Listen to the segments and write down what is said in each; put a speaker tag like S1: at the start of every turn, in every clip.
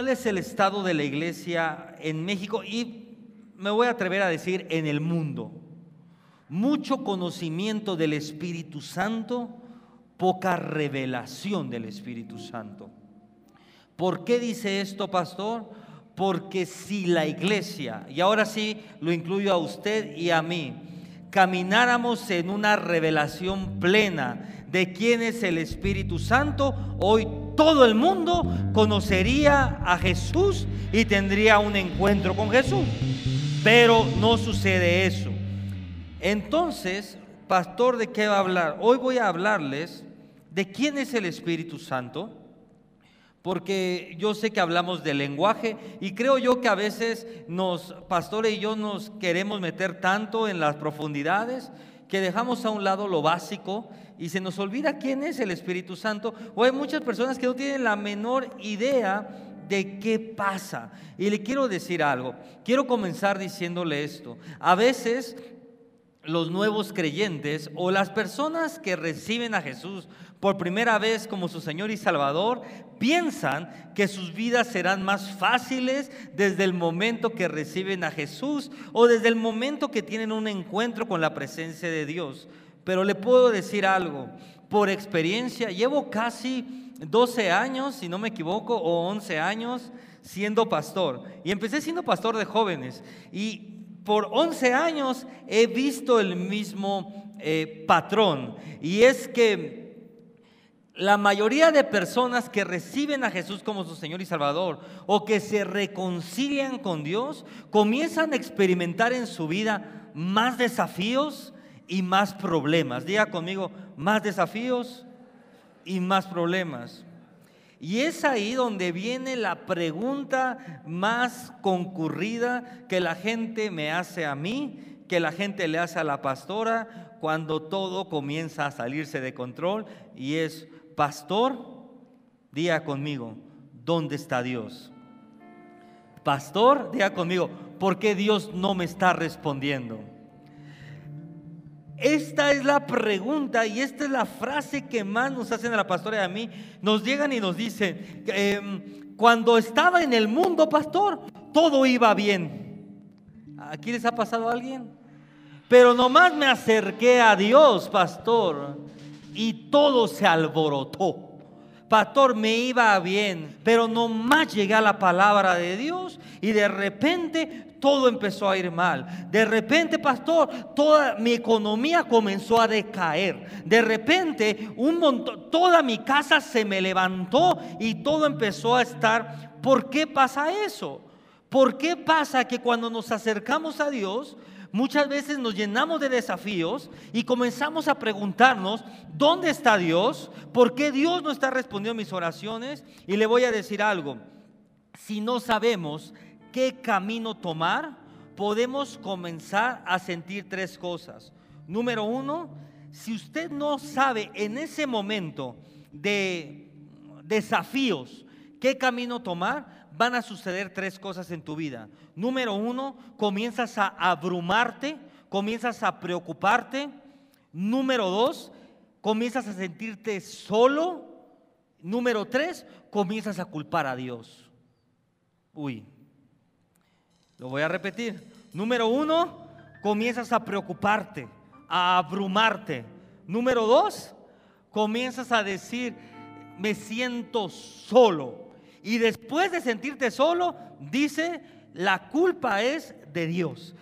S1: ¿Cuál es el estado de la iglesia en México? Y me voy a atrever a decir en el mundo. Mucho conocimiento del Espíritu Santo, poca revelación del Espíritu Santo. ¿Por qué dice esto, pastor? Porque si la iglesia, y ahora sí lo incluyo a usted y a mí, camináramos en una revelación plena de quién es el Espíritu Santo, hoy todo el mundo conocería a Jesús y tendría un encuentro con Jesús. Pero no sucede eso. Entonces, pastor, ¿de qué va a hablar? Hoy voy a hablarles de quién es el Espíritu Santo porque yo sé que hablamos de lenguaje y creo yo que a veces nos, pastores y yo, nos queremos meter tanto en las profundidades que dejamos a un lado lo básico y se nos olvida quién es el Espíritu Santo. O hay muchas personas que no tienen la menor idea de qué pasa. Y le quiero decir algo. Quiero comenzar diciéndole esto. A veces los nuevos creyentes o las personas que reciben a Jesús por primera vez como su Señor y Salvador, piensan que sus vidas serán más fáciles desde el momento que reciben a Jesús o desde el momento que tienen un encuentro con la presencia de Dios. Pero le puedo decir algo, por experiencia, llevo casi 12 años, si no me equivoco, o 11 años siendo pastor. Y empecé siendo pastor de jóvenes. Y por 11 años he visto el mismo eh, patrón. Y es que la mayoría de personas que reciben a Jesús como su Señor y Salvador o que se reconcilian con Dios, comienzan a experimentar en su vida más desafíos y más problemas. Diga conmigo, más desafíos y más problemas. Y es ahí donde viene la pregunta más concurrida que la gente me hace a mí, que la gente le hace a la pastora cuando todo comienza a salirse de control y es, Pastor, diga conmigo, ¿dónde está Dios? Pastor, diga conmigo, ¿por qué Dios no me está respondiendo? Esta es la pregunta y esta es la frase que más nos hacen a la pastora y a mí. Nos llegan y nos dicen, em, cuando estaba en el mundo, pastor, todo iba bien. ¿Aquí les ha pasado a alguien? Pero nomás me acerqué a Dios, pastor, y todo se alborotó. Pastor, me iba bien, pero nomás llegué a la palabra de Dios y de repente todo empezó a ir mal. De repente, pastor, toda mi economía comenzó a decaer. De repente, un montón, toda mi casa se me levantó y todo empezó a estar. ¿Por qué pasa eso? ¿Por qué pasa que cuando nos acercamos a Dios, muchas veces nos llenamos de desafíos y comenzamos a preguntarnos, ¿dónde está Dios? ¿Por qué Dios no está respondiendo a mis oraciones? Y le voy a decir algo, si no sabemos qué camino tomar, podemos comenzar a sentir tres cosas. Número uno, si usted no sabe en ese momento de desafíos qué camino tomar, van a suceder tres cosas en tu vida. Número uno, comienzas a abrumarte, comienzas a preocuparte. Número dos, comienzas a sentirte solo. Número tres, comienzas a culpar a Dios. Uy, lo voy a repetir. Número uno, comienzas a preocuparte, a abrumarte. Número dos, comienzas a decir, me siento solo. Y después de sentirte solo, dice, la culpa es de Dios.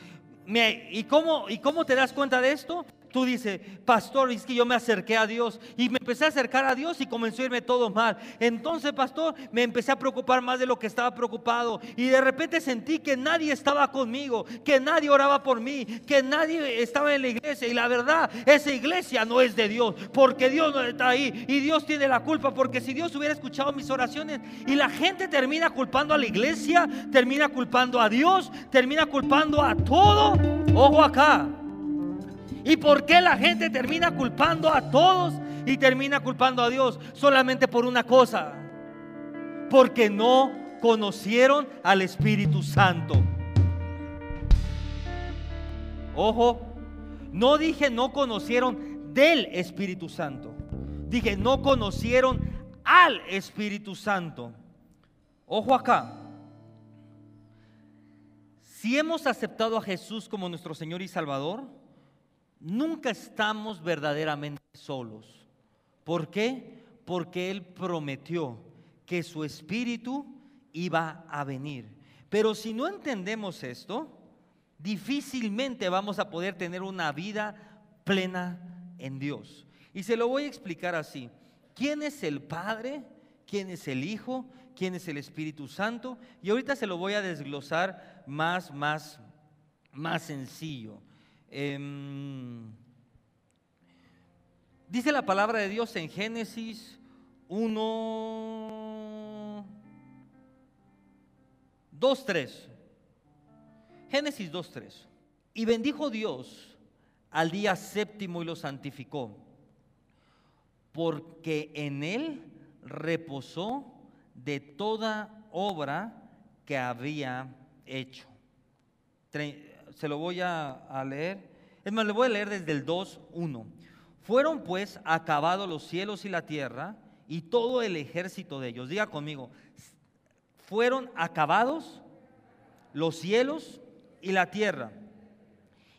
S1: ¿Y cómo, ¿Y cómo te das cuenta de esto? Tú dices, pastor, es que yo me acerqué a Dios y me empecé a acercar a Dios y comenzó a irme todo mal. Entonces, pastor, me empecé a preocupar más de lo que estaba preocupado y de repente sentí que nadie estaba conmigo, que nadie oraba por mí, que nadie estaba en la iglesia. Y la verdad, esa iglesia no es de Dios, porque Dios no está ahí y Dios tiene la culpa, porque si Dios hubiera escuchado mis oraciones y la gente termina culpando a la iglesia, termina culpando a Dios, termina culpando a todo, ojo acá. ¿Y por qué la gente termina culpando a todos y termina culpando a Dios? Solamente por una cosa. Porque no conocieron al Espíritu Santo. Ojo, no dije no conocieron del Espíritu Santo. Dije no conocieron al Espíritu Santo. Ojo acá. Si hemos aceptado a Jesús como nuestro Señor y Salvador, nunca estamos verdaderamente solos. ¿Por qué? Porque Él prometió que su Espíritu iba a venir. Pero si no entendemos esto, difícilmente vamos a poder tener una vida plena en Dios. Y se lo voy a explicar así. ¿Quién es el Padre? ¿Quién es el Hijo? ¿Quién es el Espíritu Santo? Y ahorita se lo voy a desglosar más, más, más sencillo. Em, dice la palabra de Dios en Génesis 1, 2, 3. Génesis 2, 3. Y bendijo Dios al día séptimo y lo santificó, porque en él reposó de toda obra que había hecho. Se lo voy a, leer. Es más, le voy a leer desde el 2.1. Fueron pues acabados los cielos y la tierra y todo el ejército de ellos. Diga conmigo, fueron acabados los cielos y la tierra.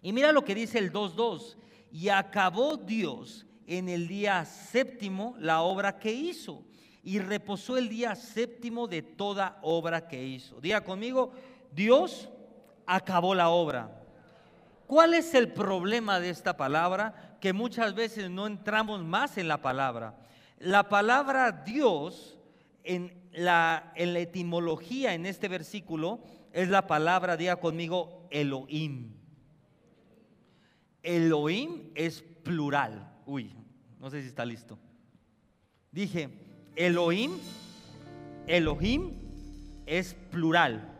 S1: Y mira lo que dice el 2.2. Y acabó Dios en el día séptimo la obra que hizo. Y reposó el día séptimo de toda obra que hizo. Diga conmigo, Dios acabó la obra. ¿Cuál es el problema de esta palabra? Que muchas veces no entramos más en la palabra. La palabra Dios en la, en la etimología en este versículo es la palabra, diga conmigo, Elohim. Elohim es plural. Uy, no sé si está listo. Dije, Elohim, Elohim es plural.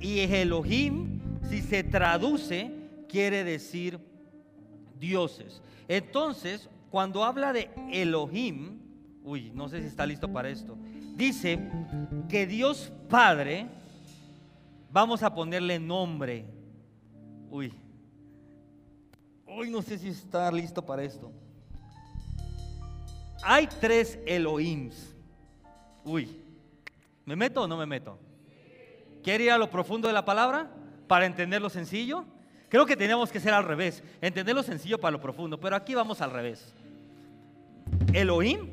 S1: Y Elohim, si se traduce, quiere decir dioses. Entonces, cuando habla de Elohim, uy, no sé si está listo para esto, dice que Dios Padre, vamos a ponerle nombre. Uy, uy, no sé si está listo para esto. Hay tres Elohims. Uy, ¿me meto o no me meto? ¿Quiere ir a lo profundo de la palabra para entender lo sencillo? Creo que tenemos que ser al revés, entender lo sencillo para lo profundo, pero aquí vamos al revés. Elohim,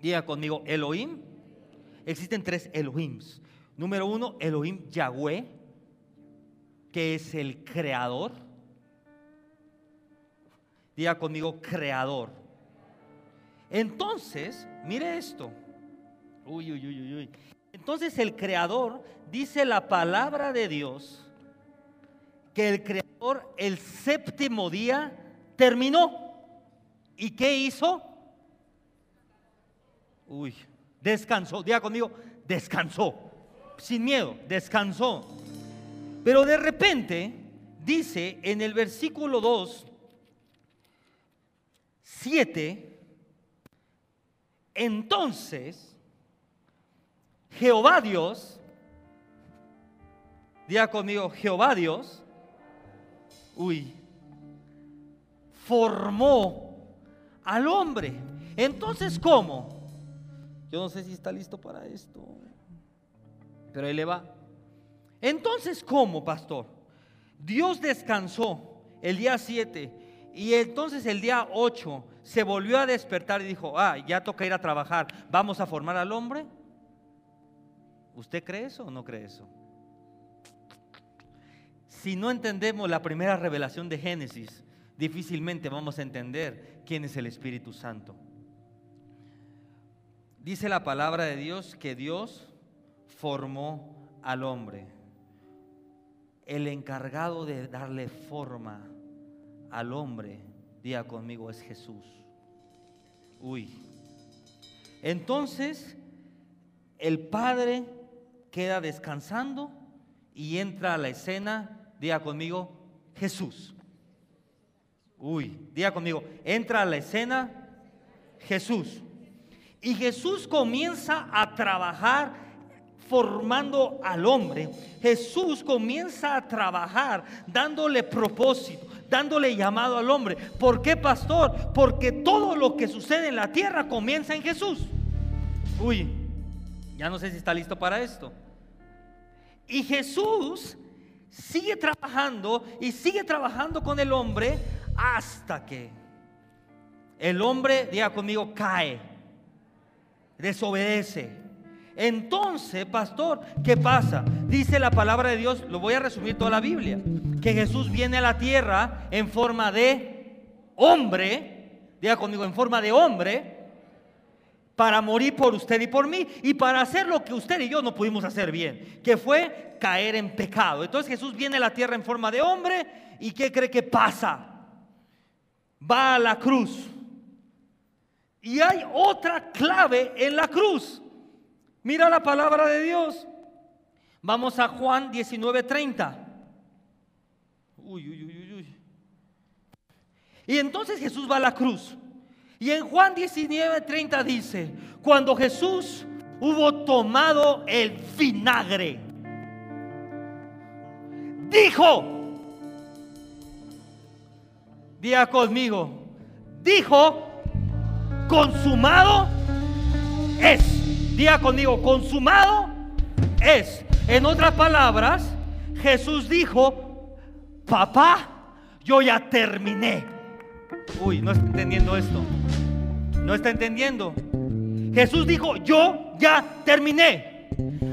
S1: diga conmigo, Elohim, existen tres Elohims. Número uno, Elohim Yahweh, que es el creador. Diga conmigo, creador. Entonces, mire esto. Uy, uy, uy, uy. Entonces el creador dice la palabra de Dios que el creador el séptimo día terminó. ¿Y qué hizo? Uy, descansó. Diga conmigo, descansó. Sin miedo, descansó. Pero de repente dice en el versículo 2, 7, entonces Jehová Dios, diga conmigo, Jehová Dios, uy, formó al hombre. Entonces, ¿cómo? Yo no sé si está listo para esto, pero él le va. Entonces, ¿cómo, pastor? Dios descansó el día 7 y entonces el día 8 se volvió a despertar y dijo, ah, ya toca ir a trabajar, vamos a formar al hombre. ¿Usted cree eso o no cree eso? Si no entendemos la primera revelación de Génesis, difícilmente vamos a entender quién es el Espíritu Santo. Dice la palabra de Dios que Dios formó al hombre. El encargado de darle forma al hombre, diga conmigo, es Jesús. Uy. Entonces, el Padre queda descansando y entra a la escena, diga conmigo, Jesús. Uy, diga conmigo, entra a la escena Jesús. Y Jesús comienza a trabajar formando al hombre. Jesús comienza a trabajar dándole propósito, dándole llamado al hombre. ¿Por qué, pastor? Porque todo lo que sucede en la tierra comienza en Jesús. Uy, Ya no sé si está listo para esto. Y Jesús sigue trabajando y sigue trabajando con el hombre hasta que el hombre, diga conmigo, cae, desobedece. Entonces, pastor, ¿qué pasa? Dice la palabra de Dios, lo voy a resumir toda la Biblia, que Jesús viene a la tierra en forma de hombre, diga conmigo, en forma de hombre, para morir por usted y por mí y para hacer lo que usted y yo no pudimos hacer bien, que fue caer en pecado. Entonces Jesús viene a la tierra en forma de hombre y ¿qué cree que pasa? Va a la cruz. Y hay otra clave en la cruz. Mira la palabra de Dios. Vamos a Juan 19:30. Uy, uy, uy, uy. Y entonces Jesús va a la cruz. Y en Juan 19:30 dice, cuando Jesús hubo tomado el vinagre, dijo, diga conmigo, dijo, consumado es, diga conmigo, consumado es. En otras palabras, Jesús dijo, papá, yo ya terminé. Uy, no está entendiendo esto. No está entendiendo. Jesús dijo, yo ya terminé.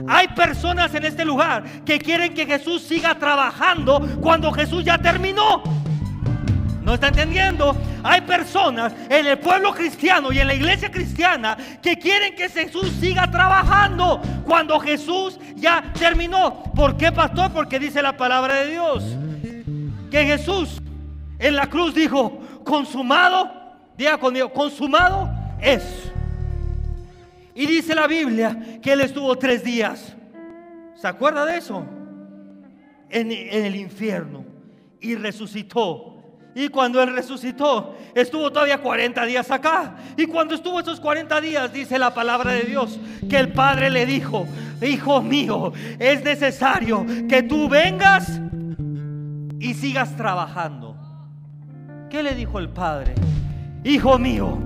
S1: Hay personas en este lugar que quieren que Jesús siga trabajando cuando Jesús ya terminó. ¿No está entendiendo? Hay personas en el pueblo cristiano y en la iglesia cristiana que quieren que Jesús siga trabajando cuando Jesús ya terminó. ¿Por qué, pastor? Porque dice la palabra de Dios que Jesús en la cruz dijo, consumado, diga conmigo, consumado es. Y dice la Biblia que él estuvo tres días. ¿Se acuerda de eso? En, en, el infierno. Y resucitó. Y cuando él resucitó, estuvo todavía 40 días acá. Y cuando estuvo esos 40 días, dice la palabra de Dios, que el Padre le dijo, Hijo mío, es necesario que tú vengas y sigas trabajando. ¿Qué le dijo el Padre? Hijo mío,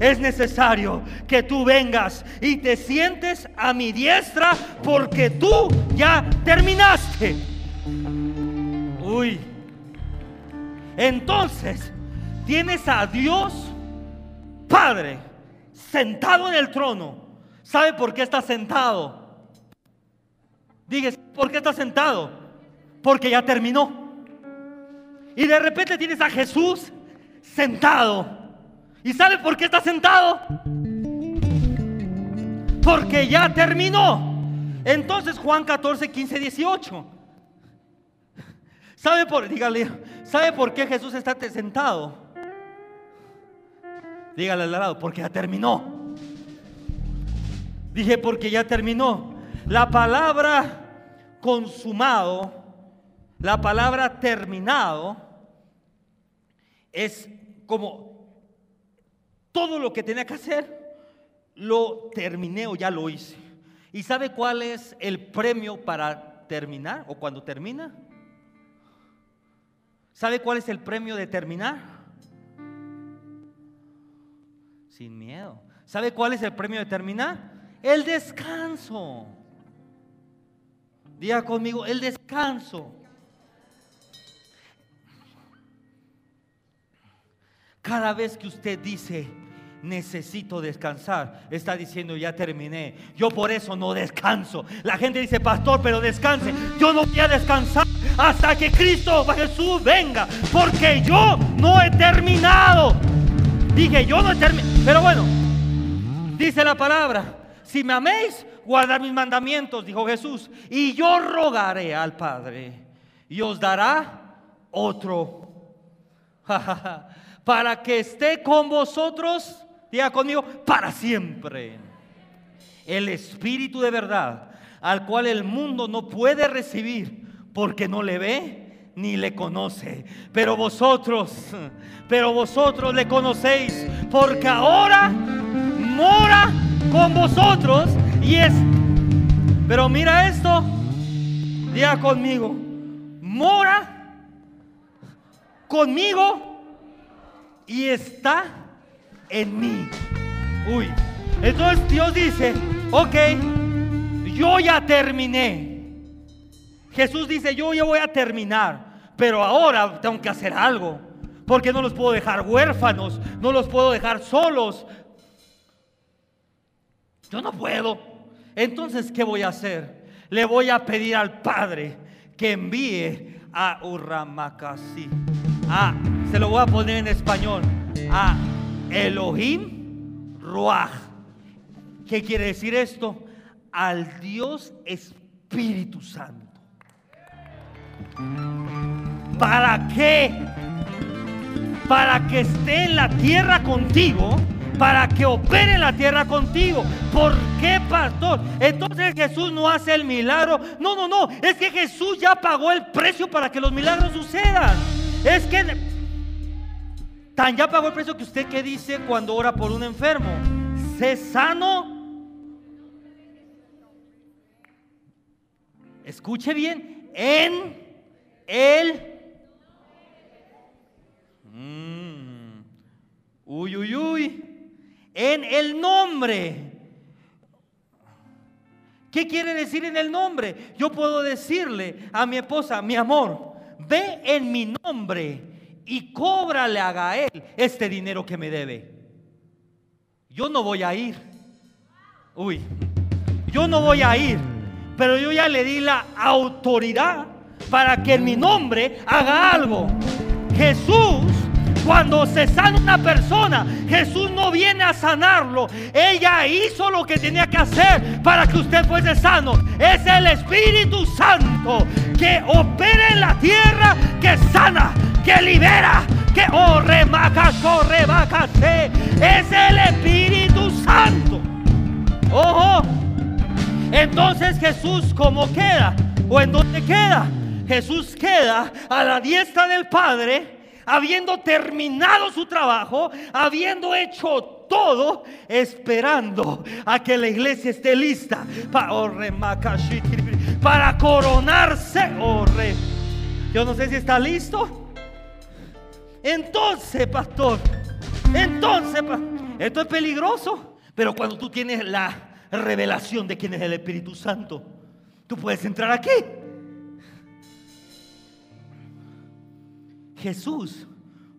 S1: es necesario que tú vengas y te sientes a mi diestra porque tú ya terminaste. Uy. Entonces, tienes a Dios Padre sentado en el trono. ¿Sabe por qué está sentado? Dije, ¿por qué está sentado? Porque ya terminó. Y de repente tienes a Jesús sentado. ¿Y sabe por qué está sentado? Porque ya terminó. Entonces Juan 14, 15, 18. ¿Sabe por, dígale, ¿sabe por qué Jesús está sentado? Dígale al lado, porque ya terminó. Dije, porque ya terminó. La palabra consumado la palabra terminado es como todo lo que tenía que hacer, lo terminé o ya lo hice. ¿Y sabe cuál es el premio para terminar o cuando termina? ¿Sabe cuál es el premio de terminar? Sin miedo. ¿Sabe cuál es el premio de terminar? El descanso. Diga conmigo, el descanso. Cada vez que usted dice, necesito descansar, está diciendo, ya terminé. Yo por eso no descanso. La gente dice, pastor, pero descanse. Yo no voy a descansar hasta que Cristo Jesús venga, porque yo no he terminado. Dije, yo no he terminado. Pero bueno, dice la palabra, si me améis, guardar mis mandamientos, dijo Jesús, y yo rogaré al Padre y os dará otro. para que esté con vosotros, diga conmigo, para siempre. El Espíritu de verdad, al cual el mundo no puede recibir porque no le ve ni le conoce. Pero vosotros, pero vosotros le conocéis porque ahora mora con vosotros y es... Pero mira esto, diga conmigo, mora conmigo y está en mí. Uy, entonces Dios dice, ok, yo ya terminé. Jesús dice, yo ya voy a terminar, pero ahora tengo que hacer algo, porque no los puedo dejar huérfanos, no los puedo dejar solos. Yo no puedo. Entonces, ¿qué voy a hacer? Le voy a pedir al Padre que envíe a Urramakasi. Ah, se lo voy a poner en español. A Elohim Ruach. ¿Qué quiere decir esto? Al Dios Espíritu Santo. ¿Para qué? Para que esté en la tierra contigo para que opere en la tierra contigo. ¿Por qué, pastor? Entonces Jesús no hace el milagro. No, no, no. Es que Jesús ya pagó el precio para que los milagros sucedan. Es que tan ya pagó el precio que usted que dice cuando ora por un enfermo. Sé sano. Escuche bien. En el... Mm. Uy, uy, uy en el nombre. ¿Qué quiere decir en el nombre? Yo puedo decirle a mi esposa, mi amor, ve en mi nombre y cóbrale a Gael este dinero que me debe. Yo no voy a ir. Uy, yo no voy a ir, pero yo ya le di la autoridad para que en mi nombre haga algo. Jesús cuando se sana una persona, Jesús no viene a sanarlo. Ella hizo lo que tenía que hacer para que usted fuese sano. Es el Espíritu Santo que opera en la tierra, que sana, que libera, que oh, Es el Espíritu Santo. Ojo. Entonces Jesús, ¿cómo queda? ¿O en dónde queda? Jesús queda a la diestra del Padre habiendo terminado su trabajo, habiendo hecho todo, esperando a que la iglesia esté lista oh, para coronarse. Oh, Yo no sé si está listo. Entonces, pastor, entonces, esto es peligroso. Pero cuando tú tienes la revelación de quién es el Espíritu Santo, tú puedes entrar aquí. Jesús,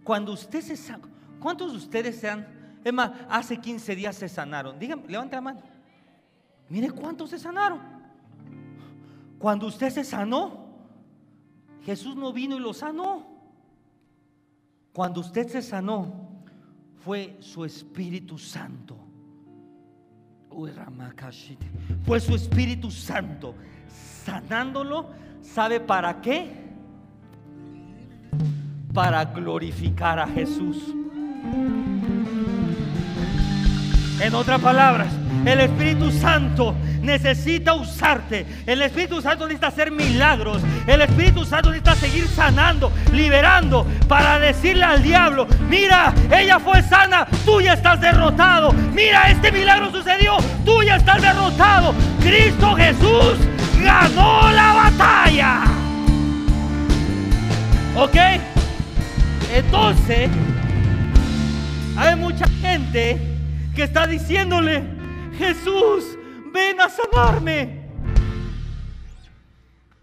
S1: cuando usted se sana, ¿cuántos de ustedes se han, es más, hace 15 días se sanaron? Díganme, levante la mano. Mire cuántos se sanaron. Cuando usted se sanó, Jesús no vino y lo sanó. Cuando usted se sanó, fue su Espíritu Santo. Fue su Espíritu Santo sanándolo. ¿Sabe para qué? para glorificar a Jesús. En otras palabras, el Espíritu Santo necesita usarte. El Espíritu Santo necesita hacer milagros. El Espíritu Santo necesita seguir sanando, liberando, para decirle al diablo, mira, ella fue sana, tú ya estás derrotado. Mira, este milagro sucedió, tú ya estás derrotado. Cristo Jesús ganó la batalla. ¿Ok? Entonces, hay mucha gente que está diciéndole, Jesús, ven a sanarme.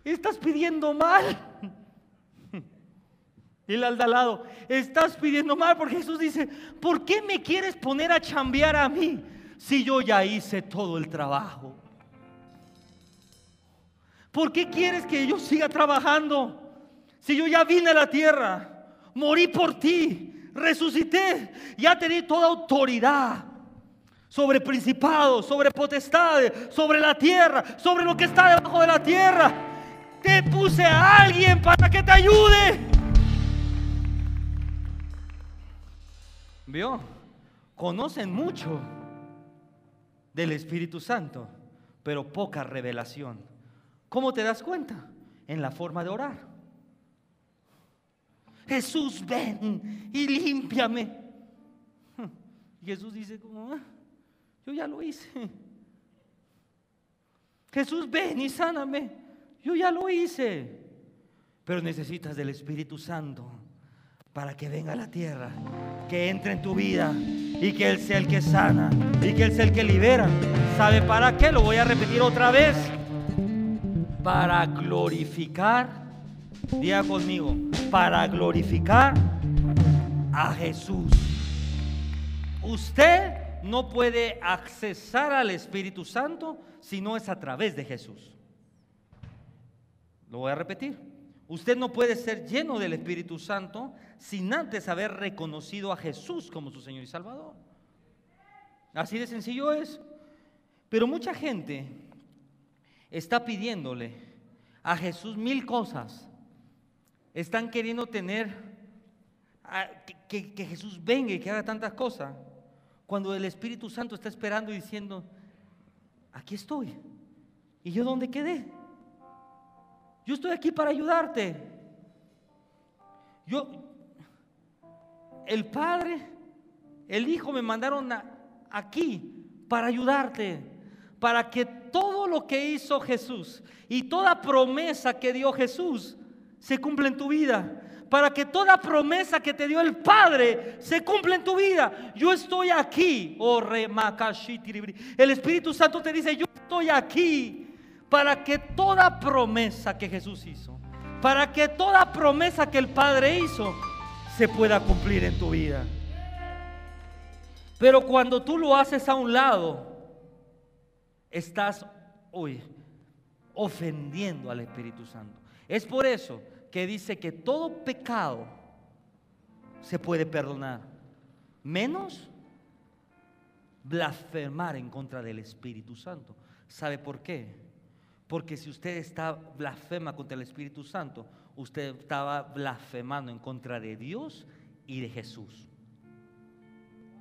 S1: Estás pidiendo mal. El al lado, estás pidiendo mal porque Jesús dice, ¿por qué me quieres poner a chambear a mí si yo ya hice todo el trabajo? ¿Por qué quieres que yo siga trabajando si yo ya vine a la tierra? morí por ti, resucité, ya te di toda autoridad sobre principados, sobre potestades, sobre la tierra, sobre lo que está debajo de la tierra. Te puse a alguien para que te ayude. ¿Vio? Conocen mucho del Espíritu Santo, pero poca revelación. ¿Cómo te das cuenta? En la forma de orar. Jesús, ven y límpiame. Jesús dice, como, yo ya lo hice. Jesús, ven y sáname. Yo ya lo hice. Pero necesitas del Espíritu Santo para que venga a la tierra, que entre en tu vida y que Él sea el que sana y que Él sea el que libera. ¿Sabe para qué? Lo voy a repetir otra vez. Para glorificar, diga conmigo, para glorificar a Jesús. Usted no puede accesar al Espíritu Santo si no es a través de Jesús. Lo voy a repetir. Usted no puede ser lleno del Espíritu Santo sin antes haber reconocido a Jesús como su Señor y Salvador. Así de sencillo es. Pero mucha gente está pidiéndole a Jesús mil cosas. Están queriendo tener que, que Jesús venga y que haga tantas cosas. Cuando el Espíritu Santo está esperando y diciendo, aquí estoy. ¿Y yo dónde quedé? Yo estoy aquí para ayudarte. Yo, el Padre, el Hijo me mandaron aquí para ayudarte, para que todo lo que hizo Jesús y toda promesa que dio Jesús se cumpla en tu vida. Para que toda promesa que te dio el Padre se cumpla en tu vida. Yo estoy aquí. Oh, el Espíritu Santo te dice, yo estoy aquí para que toda promesa que Jesús hizo, para que toda promesa que el Padre hizo, se pueda cumplir en tu vida. Pero cuando tú lo haces a un lado, estás hoy ofendiendo al Espíritu Santo. Es por eso que dice que todo pecado se puede perdonar, menos blasfemar en contra del Espíritu Santo. ¿Sabe por qué? Porque si usted está blasfema contra el Espíritu Santo, usted estaba blasfemando en contra de Dios y de Jesús.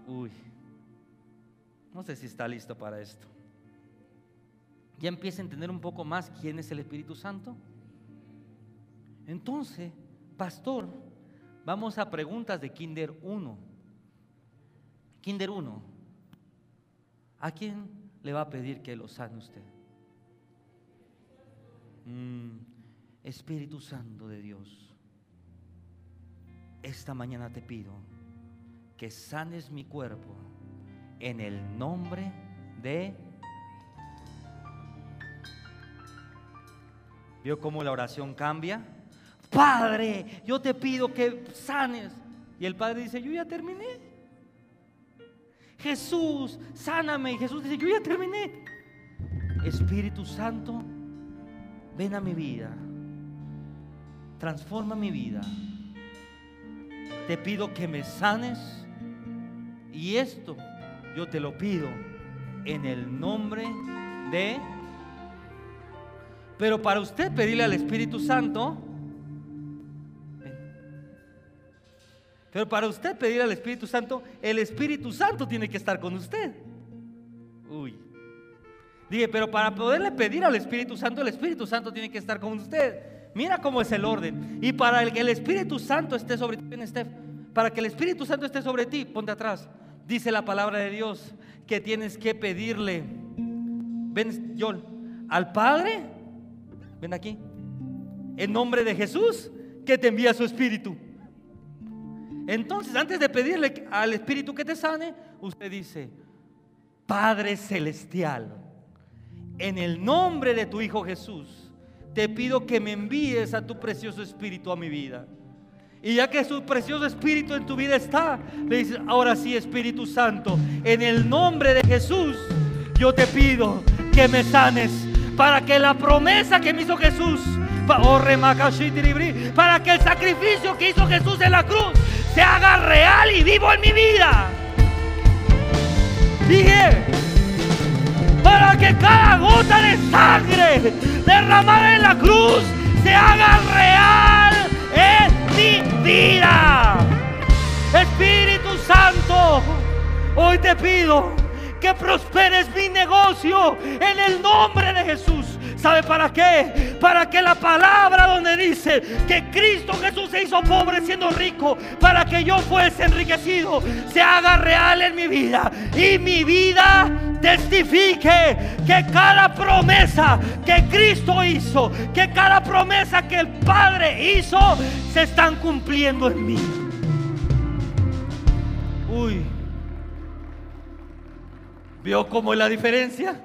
S1: Uy, no sé si está listo para esto. ¿Ya empieza a entender un poco más quién es el Espíritu Santo? Entonces, pastor, vamos a preguntas de Kinder 1. Kinder 1. ¿A quién le va a pedir que lo sane usted? Mm. Espíritu Santo de Dios, esta mañana te pido que sanes mi cuerpo en el nombre de... ¿Vio cómo la oración cambia? Padre, yo te pido que sanes. Y el Padre dice, yo ya terminé. Jesús, sáname. Y Jesús dice, yo ya terminé. Espíritu Santo, ven a mi vida transforma mi vida. Te pido que me sanes y esto yo te lo pido en el nombre de... Pero para usted pedirle al Espíritu Santo, pero para usted pedirle al Espíritu Santo, el Espíritu Santo tiene que estar con usted. Uy. Dije, pero para poderle pedir al Espíritu Santo, el Espíritu Santo tiene que estar con usted. Mira cómo es el orden. Y para que el Espíritu Santo esté sobre ti, para que el Espíritu Santo esté sobre ti, ponte atrás. Dice la palabra de Dios que tienes que pedirle. Ven, John, al Padre, ven aquí, en nombre de Jesús, que te envía su Espíritu. Entonces, antes de pedirle al Espíritu que te sane, usted dice, Padre Celestial, en el nombre de tu Hijo Jesús, te pido que me envíes a tu precioso Espíritu a mi vida. Y ya que su precioso Espíritu en tu vida está, le dices, ahora sí Espíritu Santo, en el nombre de Jesús, yo te pido que me sanes para que la promesa que me hizo Jesús, para que el sacrificio que hizo Jesús en la cruz se haga real y vivo en mi vida. Dije, para que cada gota de sangre derramada en la cruz se haga real en mi vida. Espíritu Santo, hoy te pido que prosperes mi negocio en el nombre de Jesús. ¿Sabe para qué? Para que la palabra donde dice que Cristo Jesús se hizo pobre siendo rico, para que yo fuese enriquecido, se haga real en mi vida. Y mi vida testifique que cada promesa que Cristo hizo, que cada promesa que el Padre hizo, se están cumpliendo en mí. Uy. ¿Vio cómo es la diferencia?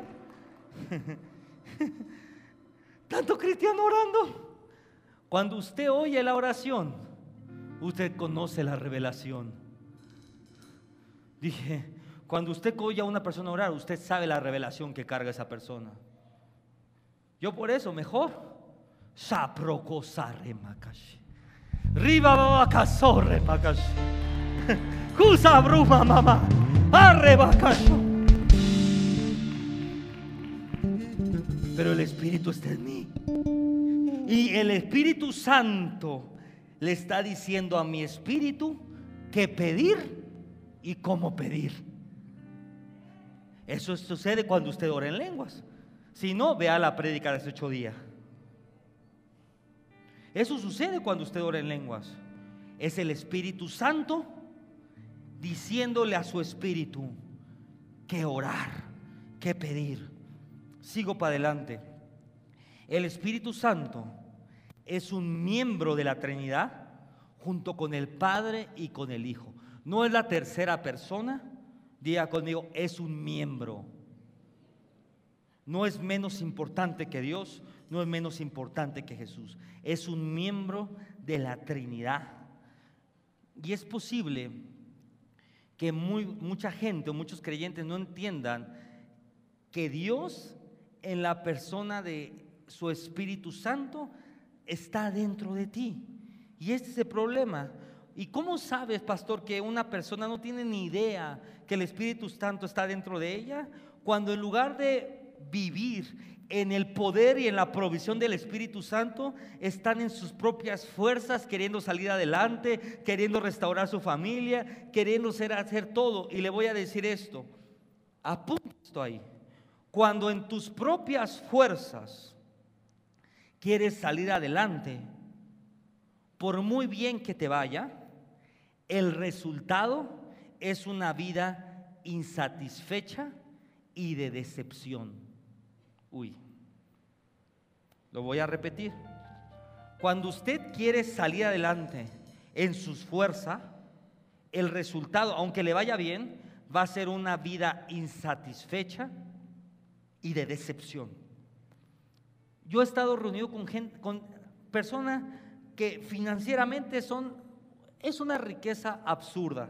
S1: Tanto cristiano orando. Cuando usted oye la oración, usted conoce la revelación. Dije, cuando usted oye a una persona orar, usted sabe la revelación que carga esa persona. Yo por eso, mejor. Saprocosare makashi. Riba babacasore makashi. Kusa bruma mamá. Arre Pero el Espíritu está en mí. Y el Espíritu Santo le está diciendo a mi espíritu qué pedir y cómo pedir. Eso sucede cuando usted ora en lenguas. Si no, vea la prédica de hace ocho días. Eso sucede cuando usted ora en lenguas. Es el Espíritu Santo diciéndole a su espíritu que orar, que pedir. Sigo para adelante. El Espíritu Santo es un miembro de la Trinidad junto con el Padre y con el Hijo. No es la tercera persona, diga conmigo, es un miembro. No es menos importante que Dios, no es menos importante que Jesús. Es un miembro de la Trinidad. Y es posible que mucha gente o muchos creyentes no entiendan que Dios en la persona de su Espíritu Santo está dentro de ti. Y este es el problema. ¿Y cómo sabes, pastor, que una persona no tiene ni idea que el Espíritu Santo está dentro de ella? Cuando en lugar de vivir en el poder y en la provisión del Espíritu Santo, están en sus propias fuerzas, queriendo salir adelante, queriendo restaurar su familia, queriendo hacer, hacer todo. Y le voy a decir esto, apunta esto ahí. Cuando en tus propias fuerzas quieres salir adelante, por muy bien que te vaya, el resultado es una vida insatisfecha y de decepción. Uy, lo voy a repetir. Cuando usted quiere salir adelante en sus fuerzas, el resultado, aunque le vaya bien, va a ser una vida insatisfecha y de decepción. Yo he estado reunido con, gente, con personas que financieramente son, es una riqueza absurda.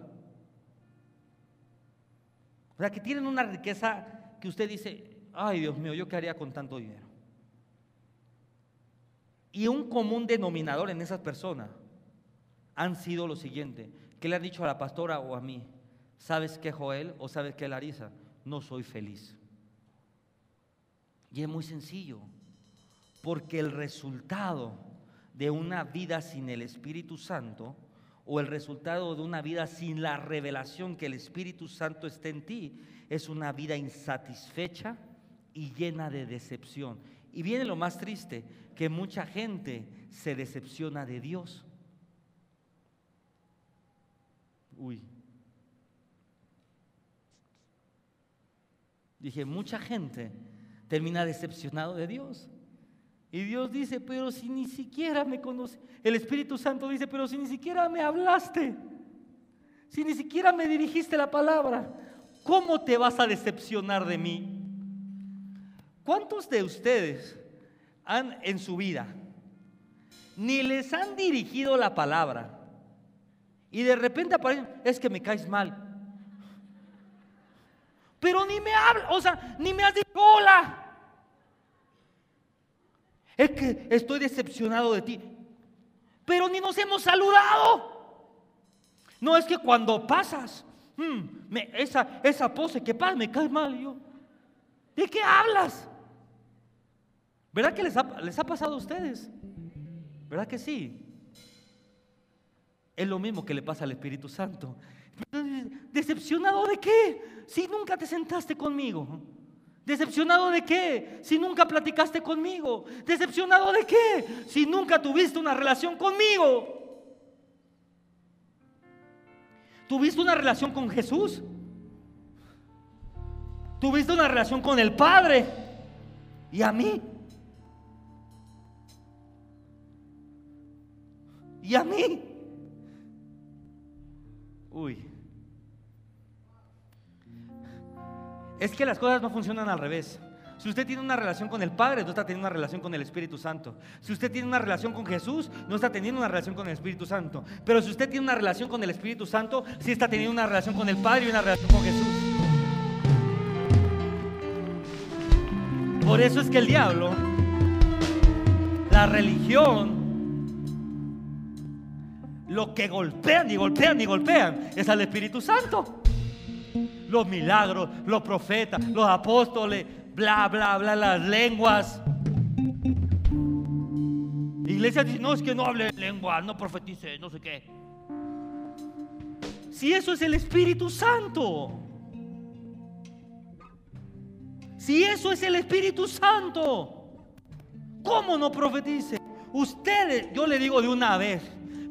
S1: O sea, que tienen una riqueza que usted dice, ay Dios mío, ¿yo qué haría con tanto dinero? Y un común denominador en esas personas han sido lo siguiente, que le han dicho a la pastora o a mí, ¿sabes qué Joel o sabes qué Larisa? No soy feliz. Y es muy sencillo, porque el resultado de una vida sin el Espíritu Santo o el resultado de una vida sin la revelación que el Espíritu Santo esté en ti es una vida insatisfecha y llena de decepción. Y viene lo más triste, que mucha gente se decepciona de Dios. Uy. Dije, mucha gente termina decepcionado de Dios. Y Dios dice, pero si ni siquiera me conoce. El Espíritu Santo dice, pero si ni siquiera me hablaste, si ni siquiera me dirigiste la palabra, ¿cómo te vas a decepcionar de mí? ¿Cuántos de ustedes han en su vida ni les han dirigido la palabra y de repente aparecen, es que me caes mal? Pero ni me habla, o sea, ni me has dicho hola. Es que estoy decepcionado de ti. Pero ni nos hemos saludado. No es que cuando pasas, hmm, esa, esa pose que pasa me cae mal. yo, ¿de qué hablas? ¿Verdad que les ha, les ha pasado a ustedes? ¿Verdad que sí? Es lo mismo que le pasa al Espíritu Santo. ¿Decepcionado de qué? Si nunca te sentaste conmigo. ¿Decepcionado de qué? Si nunca platicaste conmigo. ¿Decepcionado de qué? Si nunca tuviste una relación conmigo. ¿Tuviste una relación con Jesús? ¿Tuviste una relación con el Padre? ¿Y a mí? ¿Y a mí? Uy. Es que las cosas no funcionan al revés. Si usted tiene una relación con el Padre, no está teniendo una relación con el Espíritu Santo. Si usted tiene una relación con Jesús, no está teniendo una relación con el Espíritu Santo. Pero si usted tiene una relación con el Espíritu Santo, sí está teniendo una relación con el Padre y una relación con Jesús. Por eso es que el diablo, la religión, lo que golpean y golpean y golpean es al Espíritu Santo. Los milagros, los profetas, los apóstoles, bla, bla, bla, las lenguas. iglesia dice, no, es que no hable lengua, no profetice, no sé qué. Si eso es el Espíritu Santo. Si eso es el Espíritu Santo, ¿cómo no profetice? Ustedes, yo le digo de una vez,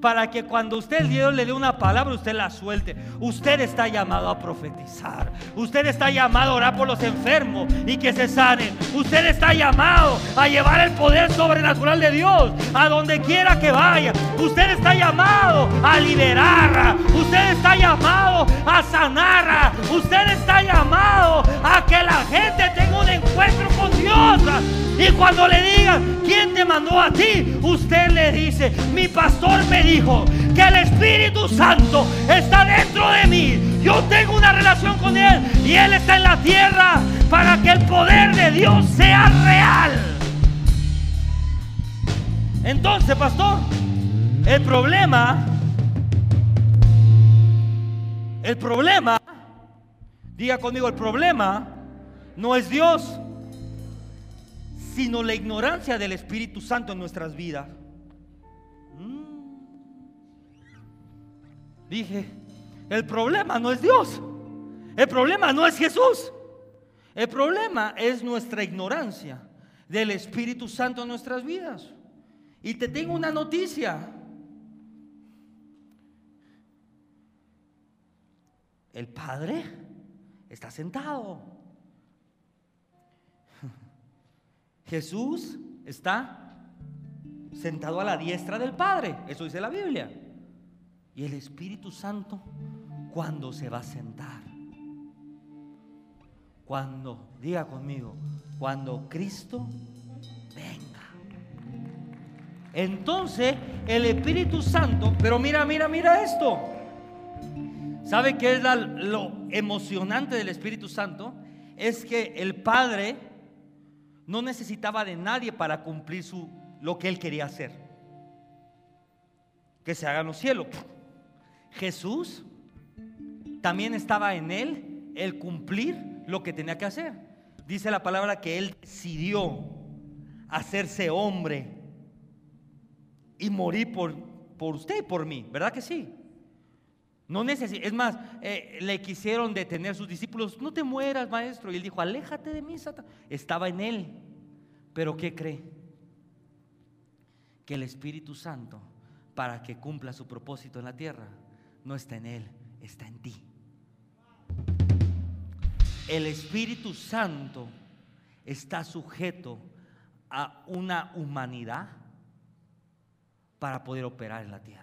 S1: para que cuando usted Dios le dé una palabra, usted la suelte. Usted está llamado a profetizar. Usted está llamado a orar por los enfermos y que se sanen. Usted está llamado a llevar el poder sobrenatural de Dios a donde quiera que vaya. Usted está llamado a liberar. Usted está llamado a sanar. Usted está llamado a que la gente tenga un encuentro con Dios. Y cuando le digan, ¿quién te mandó a ti? Usted le dice, mi pastor me dijo que el Espíritu Santo está dentro de mí. Yo tengo una relación con Él y Él está en la tierra para que el poder de Dios sea real. Entonces, pastor, el problema, el problema, diga conmigo, el problema no es Dios sino la ignorancia del Espíritu Santo en nuestras vidas. Mm. Dije, el problema no es Dios, el problema no es Jesús, el problema es nuestra ignorancia del Espíritu Santo en nuestras vidas. Y te tengo una noticia. El Padre está sentado. Jesús está sentado a la diestra del Padre, eso dice la Biblia. Y el Espíritu Santo, cuando se va a sentar? Cuando, diga conmigo, cuando Cristo venga. Entonces el Espíritu Santo, pero mira, mira, mira esto. ¿Sabe qué es lo emocionante del Espíritu Santo? Es que el Padre no necesitaba de nadie para cumplir su, lo que él quería hacer. Que se hagan los cielos. Jesús también estaba en él el cumplir lo que tenía que hacer. Dice la palabra que él decidió hacerse hombre y morir por, por usted y por mí, ¿verdad que sí? No necesita, es más, eh, le quisieron detener sus discípulos, no te mueras, maestro. Y él dijo, aléjate de mí, Satan. Estaba en él. Pero ¿qué cree? Que el Espíritu Santo, para que cumpla su propósito en la tierra, no está en él, está en ti. El Espíritu Santo está sujeto a una humanidad para poder operar en la tierra.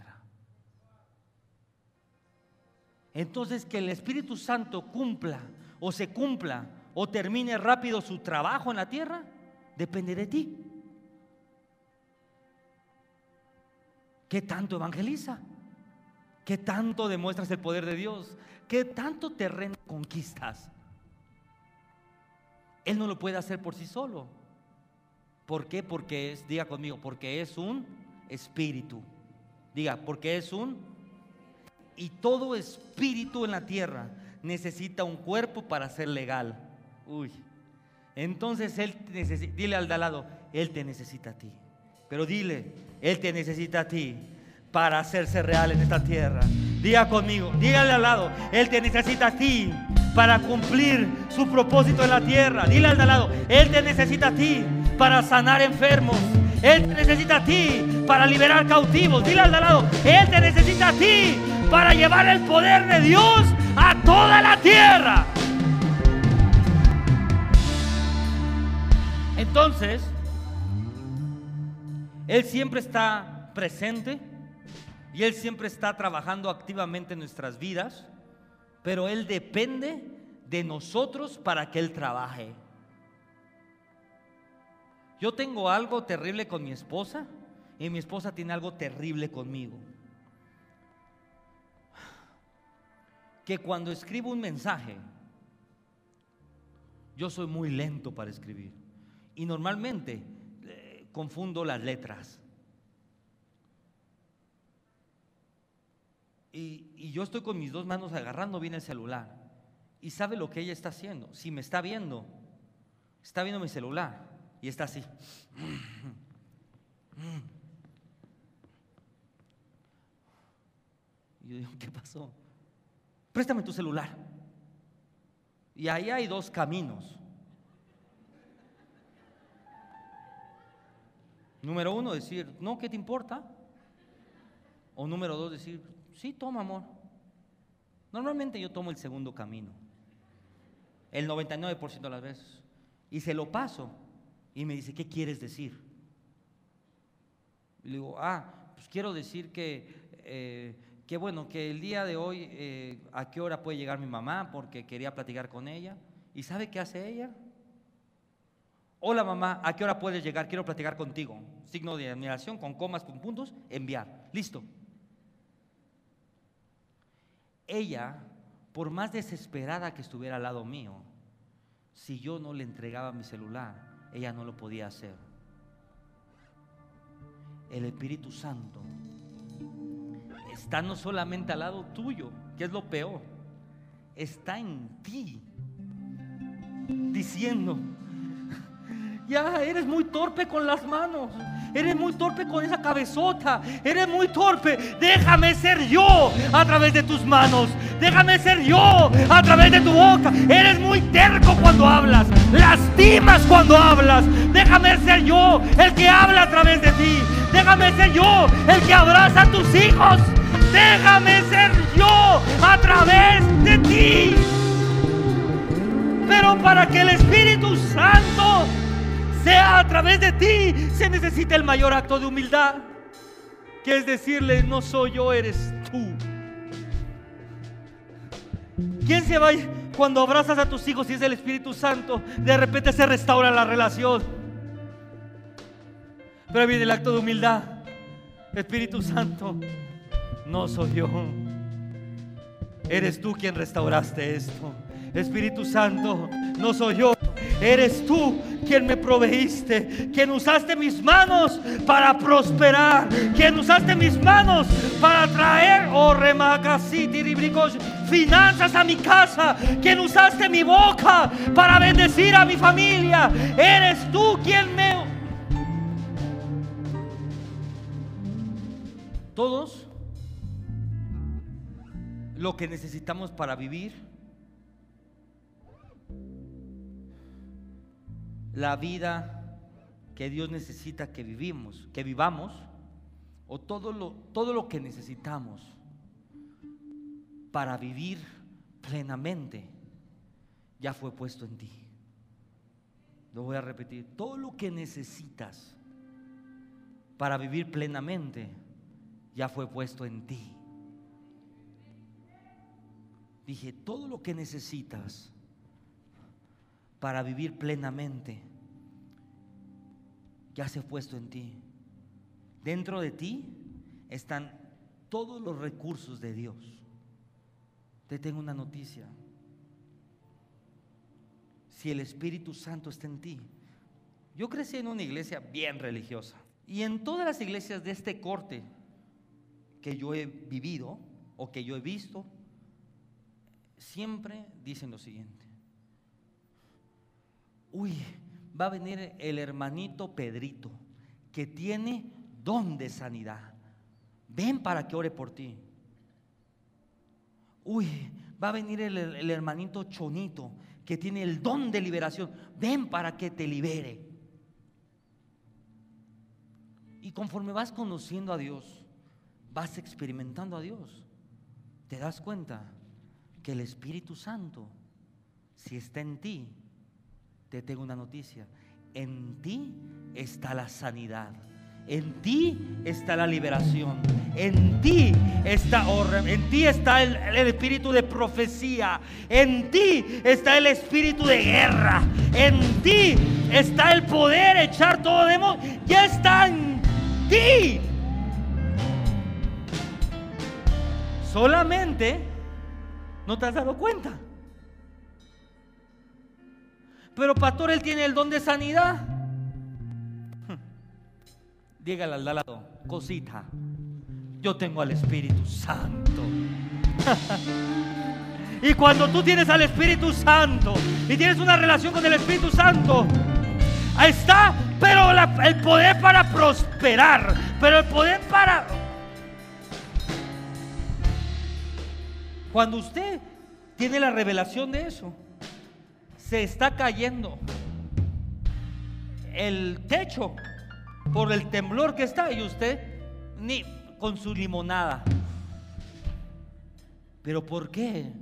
S1: Entonces que el Espíritu Santo cumpla o se cumpla o termine rápido su trabajo en la tierra, depende de ti. ¿Qué tanto evangeliza? ¿Qué tanto demuestras el poder de Dios? ¿Qué tanto terreno conquistas? Él no lo puede hacer por sí solo. ¿Por qué? Porque es, diga conmigo, porque es un espíritu. Diga, porque es un y todo espíritu en la tierra necesita un cuerpo para ser legal. Uy. Entonces él necesita, dile al de al lado, él te necesita a ti. Pero dile, él te necesita a ti para hacerse real en esta tierra. Diga conmigo, dígale al lado, él te necesita a ti para cumplir su propósito en la tierra. Dile al de al lado, él te necesita a ti para sanar enfermos. Él te necesita a ti para liberar cautivos. Dile al de al lado, él te necesita a ti para llevar el poder de Dios a toda la tierra. Entonces, Él siempre está presente y Él siempre está trabajando activamente en nuestras vidas, pero Él depende de nosotros para que Él trabaje. Yo tengo algo terrible con mi esposa y mi esposa tiene algo terrible conmigo. Que cuando escribo un mensaje, yo soy muy lento para escribir. Y normalmente eh, confundo las letras. Y, y, yo estoy con mis dos manos agarrando bien el celular. Y sabe lo que ella está haciendo. Si me está viendo, está viendo mi celular y está así. Y yo digo, ¿qué pasó? Préstame tu celular. Y ahí hay dos caminos. Número uno, decir, no, ¿qué te importa? O número dos, decir, sí, toma, amor. Normalmente yo tomo el segundo camino, el 99% de las veces, y se lo paso. Y me dice, ¿qué quieres decir? Y le digo, ah, pues quiero decir que, eh, que bueno, que el día de hoy, eh, ¿a qué hora puede llegar mi mamá? Porque quería platicar con ella. ¿Y sabe qué hace ella? Hola mamá, ¿a qué hora puedes llegar? Quiero platicar contigo. Signo de admiración, con comas, con puntos, enviar. Listo. Ella, por más desesperada que estuviera al lado mío, si yo no le entregaba mi celular, ella no lo podía hacer. El Espíritu Santo está no solamente al lado tuyo, que es lo peor, está en ti, diciendo, ya eres muy torpe con las manos. Eres muy torpe con esa cabezota. Eres muy torpe. Déjame ser yo a través de tus manos. Déjame ser yo a través de tu boca. Eres muy terco cuando hablas. Lastimas cuando hablas. Déjame ser yo el que habla a través de ti. Déjame ser yo el que abraza a tus hijos. Déjame ser yo a través de ti. Pero para que el Espíritu Santo sea a través de ti, se necesita el mayor acto de humildad, que es decirle, no soy yo, eres tú. ¿Quién se va cuando abrazas a tus hijos y es el Espíritu Santo? De repente se restaura la relación. Pero viene el acto de humildad. Espíritu Santo, no soy yo. Eres tú quien restauraste esto. Espíritu Santo, no soy yo. Eres tú quien me proveíste, quien usaste mis manos para prosperar, quien usaste mis manos para traer, oh finanzas a mi casa, quien usaste mi boca para bendecir a mi familia. Eres tú quien me... Todos lo que necesitamos para vivir la vida que Dios necesita que vivimos, que vivamos, o todo lo, todo lo que necesitamos para vivir plenamente, ya fue puesto en ti. Lo voy a repetir, todo lo que necesitas para vivir plenamente, ya fue puesto en ti. Dije, todo lo que necesitas para vivir plenamente ya se ha puesto en ti. Dentro de ti están todos los recursos de Dios. Te tengo una noticia. Si el Espíritu Santo está en ti, yo crecí en una iglesia bien religiosa. Y en todas las iglesias de este corte que yo he vivido o que yo he visto, siempre dicen lo siguiente uy, va a venir el hermanito Pedrito, que tiene don de sanidad. Ven para que ore por ti. Uy, va a venir el, el hermanito Chonito, que tiene el don de liberación. Ven para que te libere. Y conforme vas conociendo a Dios, vas experimentando a Dios, te das cuenta que el Espíritu Santo, si está en ti, te tengo una noticia. En ti está la sanidad. En ti está la liberación. en ti está, en ti está el, el, espíritu de profecía, en ti está el espíritu de guerra, en ti está el poder echar todo demonio, ya está en ti. Solamente no te has dado cuenta. Pero pastor, él tiene el don de sanidad. Dígale al lado, cosita, yo tengo al Espíritu Santo. y cuando tú tienes al Espíritu Santo y tienes una relación con el Espíritu Santo, ahí está, pero el poder para prosperar, pero el poder para... Cuando usted tiene la revelación de eso, se está cayendo el techo por el temblor que está y usted ni con su limonada. ¿Pero por qué?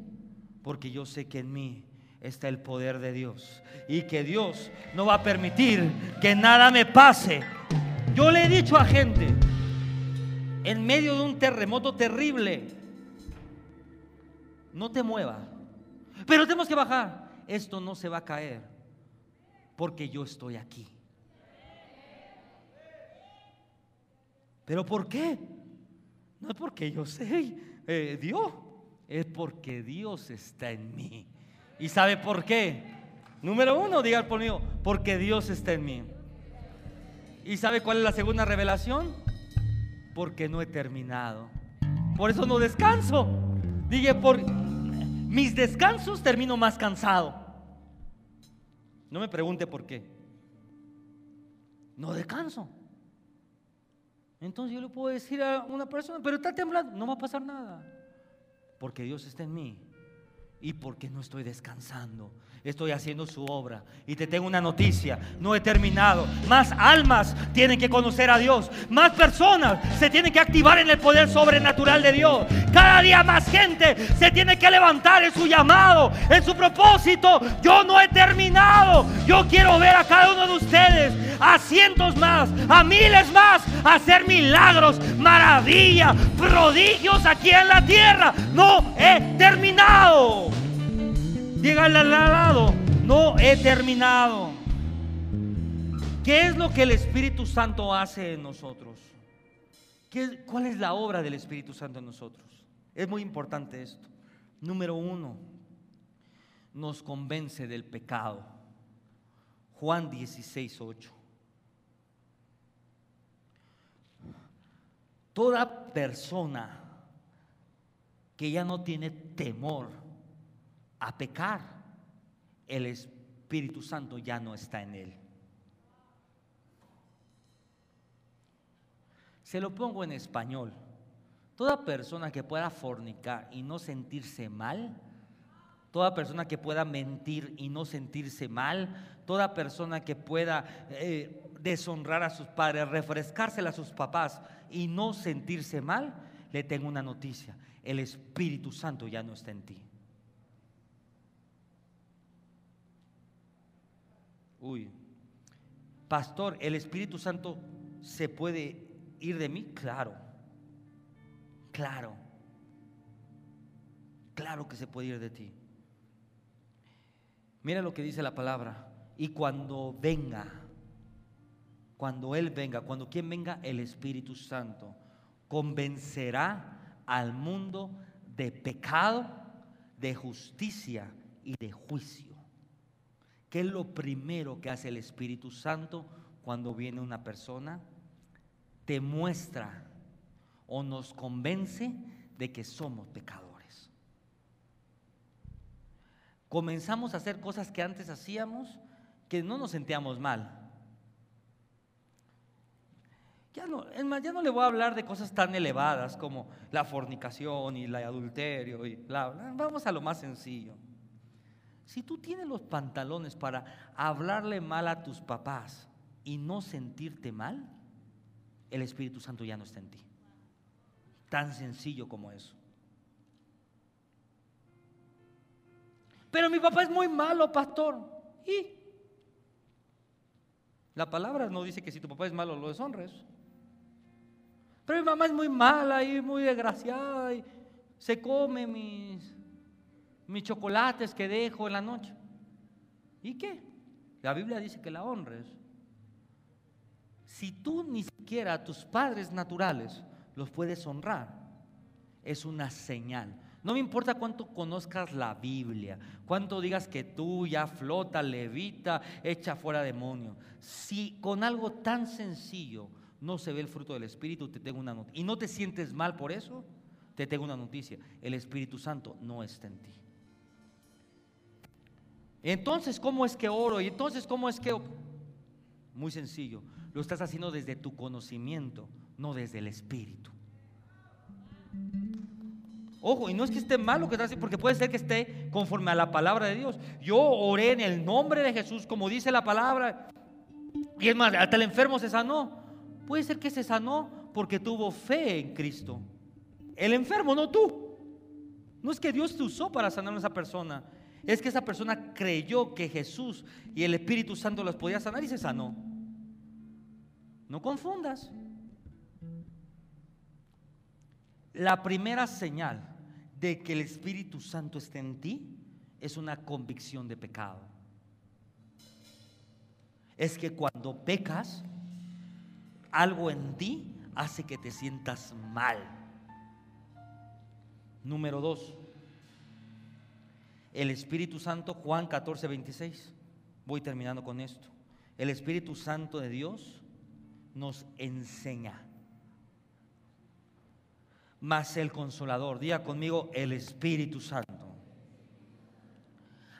S1: Porque yo sé que en mí está el poder de Dios y que Dios no va a permitir que nada me pase. Yo le he dicho a gente, en medio de un terremoto terrible, no te muevas, pero tenemos que bajar. Esto no se va a caer porque yo estoy aquí. ¿Pero por qué? No es porque yo sé eh, Dios, es porque Dios está en mí. ¿Y sabe por qué? Número uno, diga por mí, porque Dios está en mí. ¿Y sabe cuál es la segunda revelación? Porque no he terminado. Por eso no descanso. Dije, por mis descansos termino más cansado. No me pregunte por qué. No descanso. Entonces yo le puedo decir a una persona, pero está temblando, no va a pasar nada. Porque Dios está en mí y porque no estoy descansando. Estoy haciendo su obra. Y te tengo una noticia, no he terminado. Más almas tienen que conocer a Dios. Más personas se tienen que activar en el poder sobrenatural de Dios. Cada día más gente se tiene que levantar en su llamado, en su propósito. Yo no he terminado. Yo quiero ver a cada uno de ustedes, a cientos más, a miles más, hacer milagros, maravillas, prodigios aquí en la tierra. No he terminado. Dígale al lado, no he terminado. ¿Qué es lo que el Espíritu Santo hace en nosotros? ¿Qué, ¿Cuál es la obra del Espíritu Santo en nosotros? Es muy importante esto. Número uno, nos convence del pecado. Juan 16, 8. Toda persona que ya no tiene temor a pecar, el Espíritu Santo ya no está en él. Se lo pongo en español. Toda persona que pueda fornicar y no sentirse mal, toda persona que pueda mentir y no sentirse mal, toda persona que pueda eh, deshonrar a sus padres, refrescársela a sus papás y no sentirse mal, le tengo una noticia. El Espíritu Santo ya no está en ti. Uy, pastor, ¿el Espíritu Santo se puede ir de mí? Claro, claro, claro que se puede ir de ti. Mira lo que dice la palabra. Y cuando venga, cuando Él venga, cuando quien venga, el Espíritu Santo, convencerá al mundo de pecado, de justicia y de juicio. ¿Qué es lo primero que hace el Espíritu Santo cuando viene una persona? Te muestra o nos convence de que somos pecadores. Comenzamos a hacer cosas que antes hacíamos que no nos sentíamos mal. Ya no, ya no le voy a hablar de cosas tan elevadas como la fornicación y el adulterio y bla, bla. Vamos a lo más sencillo. Si tú tienes los pantalones para hablarle mal a tus papás y no sentirte mal, el Espíritu Santo ya no está en ti. Tan sencillo como eso. Pero mi papá es muy malo, pastor. ¿Y? La palabra no dice que si tu papá es malo lo deshonres. Pero mi mamá es muy mala y muy desgraciada y se come mis, mis chocolates que dejo en la noche. ¿Y qué? La Biblia dice que la honres. Si tú ni siquiera a tus padres naturales los puedes honrar, es una señal. No me importa cuánto conozcas la Biblia, cuánto digas que tú ya flota, levita, echa fuera demonio. Si con algo tan sencillo no se ve el fruto del Espíritu, te tengo una noticia. Y no te sientes mal por eso, te tengo una noticia. El Espíritu Santo no está en ti. Entonces, ¿cómo es que oro? Y entonces, ¿cómo es que... Muy sencillo, lo estás haciendo desde tu conocimiento, no desde el Espíritu. Ojo, y no es que esté mal lo que estás haciendo, porque puede ser que esté conforme a la palabra de Dios. Yo oré en el nombre de Jesús, como dice la palabra, y es más, hasta el enfermo se sanó. Puede ser que se sanó porque tuvo fe en Cristo. El enfermo, no tú. No es que Dios te usó para sanar a esa persona. Es que esa persona creyó que Jesús y el Espíritu Santo los podía sanar y se sanó. No confundas. La primera señal de que el Espíritu Santo esté en ti es una convicción de pecado. Es que cuando pecas, algo en ti hace que te sientas mal. Número dos, el Espíritu Santo, Juan 14, 26. Voy terminando con esto. El Espíritu Santo de Dios nos enseña. Mas el consolador, diga conmigo, el Espíritu Santo,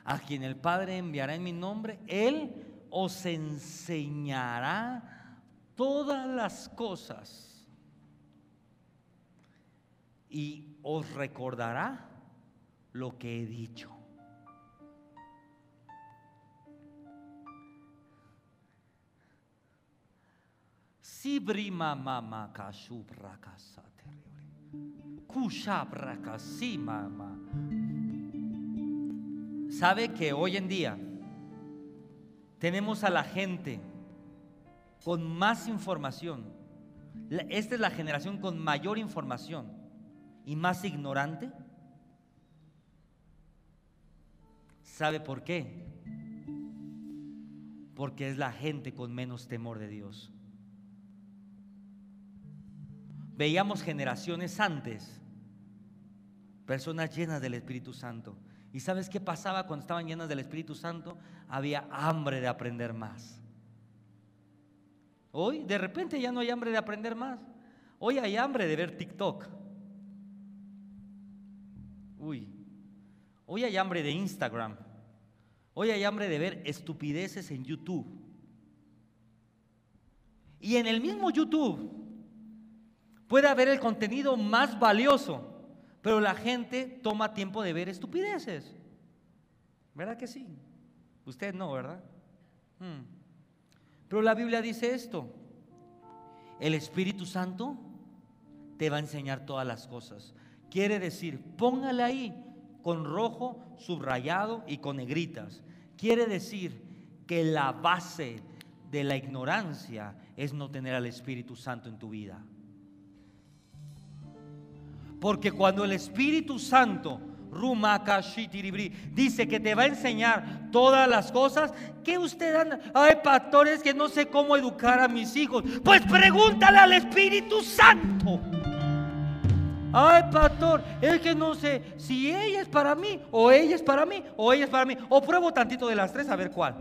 S1: a quien el Padre enviará en mi nombre, Él os enseñará todas las cosas y os recordará lo que he dicho. Si brima mama mama. Sabe que hoy en día tenemos a la gente con más información. Esta es la generación con mayor información y más ignorante. ¿Sabe por qué? Porque es la gente con menos temor de Dios. Veíamos generaciones antes, personas llenas del Espíritu Santo. ¿Y sabes qué pasaba cuando estaban llenas del Espíritu Santo? Había hambre de aprender más. Hoy de repente ya no hay hambre de aprender más. Hoy hay hambre de ver TikTok. Uy. Hoy hay hambre de Instagram. Hoy hay hambre de ver estupideces en YouTube. Y en el mismo YouTube puede haber el contenido más valioso, pero la gente toma tiempo de ver estupideces. ¿Verdad que sí? Usted no, ¿verdad? Hmm. Pero la Biblia dice esto. El Espíritu Santo te va a enseñar todas las cosas. Quiere decir, póngale ahí con rojo subrayado y con negritas. Quiere decir que la base de la ignorancia es no tener al Espíritu Santo en tu vida. Porque cuando el Espíritu Santo Dice que te va a enseñar todas las cosas que usted anda. Hay pastores que no sé cómo educar a mis hijos. Pues pregúntale al Espíritu Santo. Ay, pastor, es que no sé si ella es para mí, o ella es para mí, o ella es para mí. O pruebo tantito de las tres a ver cuál.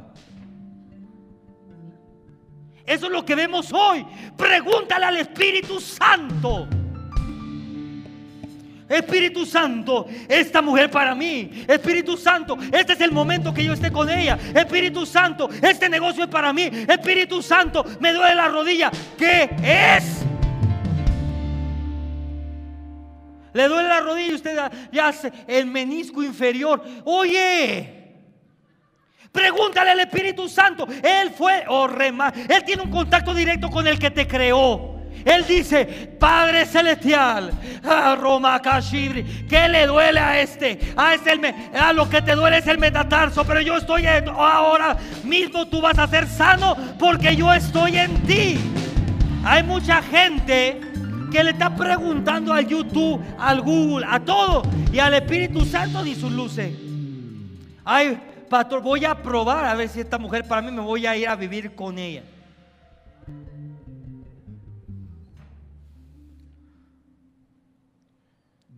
S1: Eso es lo que vemos hoy. Pregúntale al Espíritu Santo. Espíritu Santo, esta mujer para mí. Espíritu Santo, este es el momento que yo esté con ella. Espíritu Santo, este negocio es para mí. Espíritu Santo, me duele la rodilla. ¿Qué es? Le duele la rodilla y usted ya hace el menisco inferior. Oye. Pregúntale al Espíritu Santo. Él fue, oh, rema, Él tiene un contacto directo con el que te creó. Él dice, Padre Celestial, a Roma ¿qué le duele a este? A, este a lo que te duele es el metatarso, pero yo estoy ahora mismo, tú vas a ser sano porque yo estoy en ti. Hay mucha gente que le está preguntando al YouTube, al Google, a todo, y al Espíritu Santo ni sus luces. Ay, pastor, voy a probar a ver si esta mujer para mí me voy a ir a vivir con ella.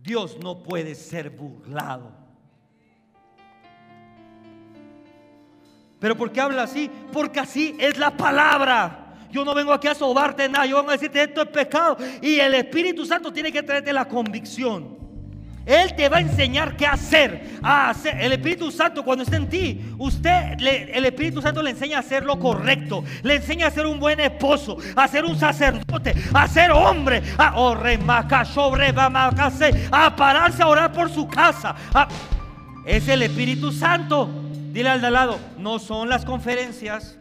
S1: Dios no puede ser burlado. ¿Pero por qué habla así? Porque así es la palabra. Yo no vengo aquí a sobarte nada. Yo vengo a decirte esto es pecado. Y el Espíritu Santo tiene que traerte la convicción. Él te va a enseñar qué hacer. A hacer. El Espíritu Santo cuando está en ti, usted, el Espíritu Santo le enseña a hacer lo correcto. Le enseña a ser un buen esposo, a ser un sacerdote, a ser hombre. A, a pararse a orar por su casa. es el Espíritu Santo. Dile al de lado, no son las conferencias,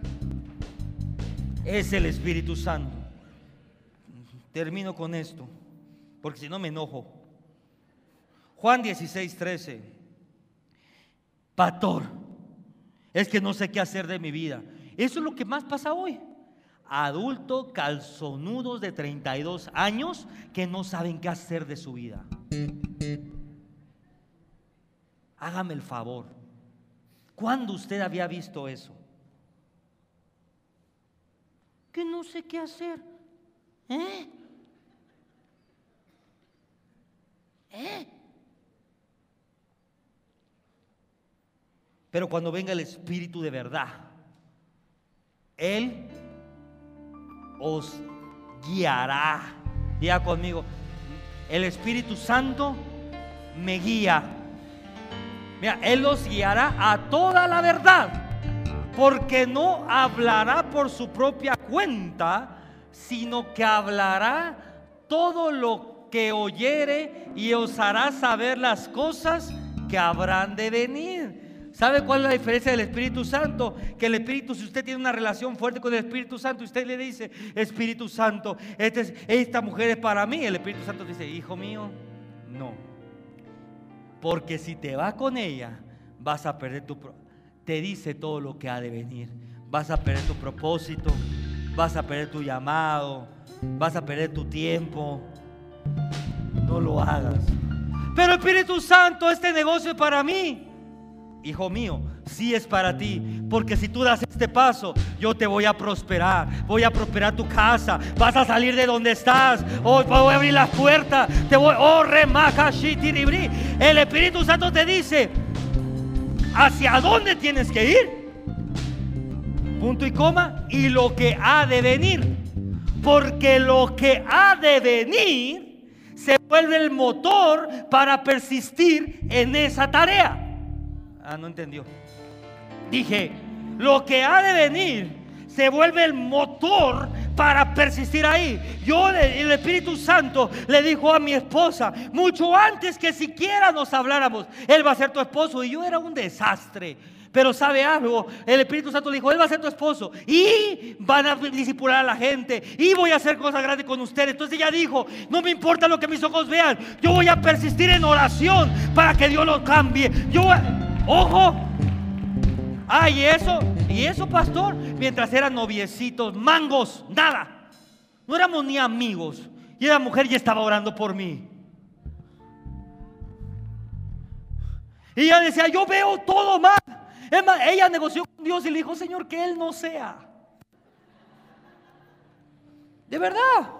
S1: es el Espíritu Santo. Termino con esto, porque si no me enojo. Juan 16, 13. Pastor, es que no sé qué hacer de mi vida. Eso es lo que más pasa hoy. Adultos calzonudos de 32 años que no saben qué hacer de su vida. Hágame el favor. ¿Cuándo usted había visto eso? Que no sé qué hacer. Pero cuando venga el Espíritu de verdad, Él os guiará. Ya conmigo, el Espíritu Santo me guía Mira, Él los guiará a toda la verdad, porque no hablará por su propia cuenta, sino que hablará todo lo que oyere y os hará saber las cosas que habrán de venir. ¿Sabe cuál es la diferencia del Espíritu Santo? Que el Espíritu, si usted tiene una relación fuerte con el Espíritu Santo, usted le dice, Espíritu Santo, este esta mujer es para mí. El Espíritu Santo dice, hijo mío, no. Porque si te vas con ella, vas a perder tu... Te dice todo lo que ha de venir. Vas a perder tu propósito, vas a perder tu llamado, vas a perder tu tiempo. No lo hagas. Pero Espíritu Santo, este negocio es para mí. Hijo mío, sí es para ti. Porque si tú das este paso, yo te voy a prosperar. Voy a prosperar tu casa. Vas a salir de donde estás. Oh, voy a abrir las puertas. Te voy. Oh, El Espíritu Santo te dice hacia dónde tienes que ir. Punto y coma. Y lo que ha de venir. Porque lo que ha de venir se vuelve el motor para persistir en esa tarea. Ah, no entendió. Dije, lo que ha de venir se vuelve el motor para persistir ahí. Yo, el Espíritu Santo, le dijo a mi esposa, mucho antes que siquiera nos habláramos, Él va a ser tu esposo. Y yo era un desastre. Pero sabe algo, el Espíritu Santo le dijo, Él va a ser tu esposo y van a disipular a la gente y voy a hacer cosas grandes con ustedes. Entonces ella dijo, no me importa lo que mis ojos vean, yo voy a persistir en oración para que Dios lo cambie. Yo, ojo, ay, eso, y eso, pastor, mientras eran noviecitos, mangos, nada. No éramos ni amigos. Y la mujer ya estaba orando por mí. Y ella decía, yo veo todo mal. Es más, ella negoció con Dios y le dijo, Señor, que Él no sea. De verdad.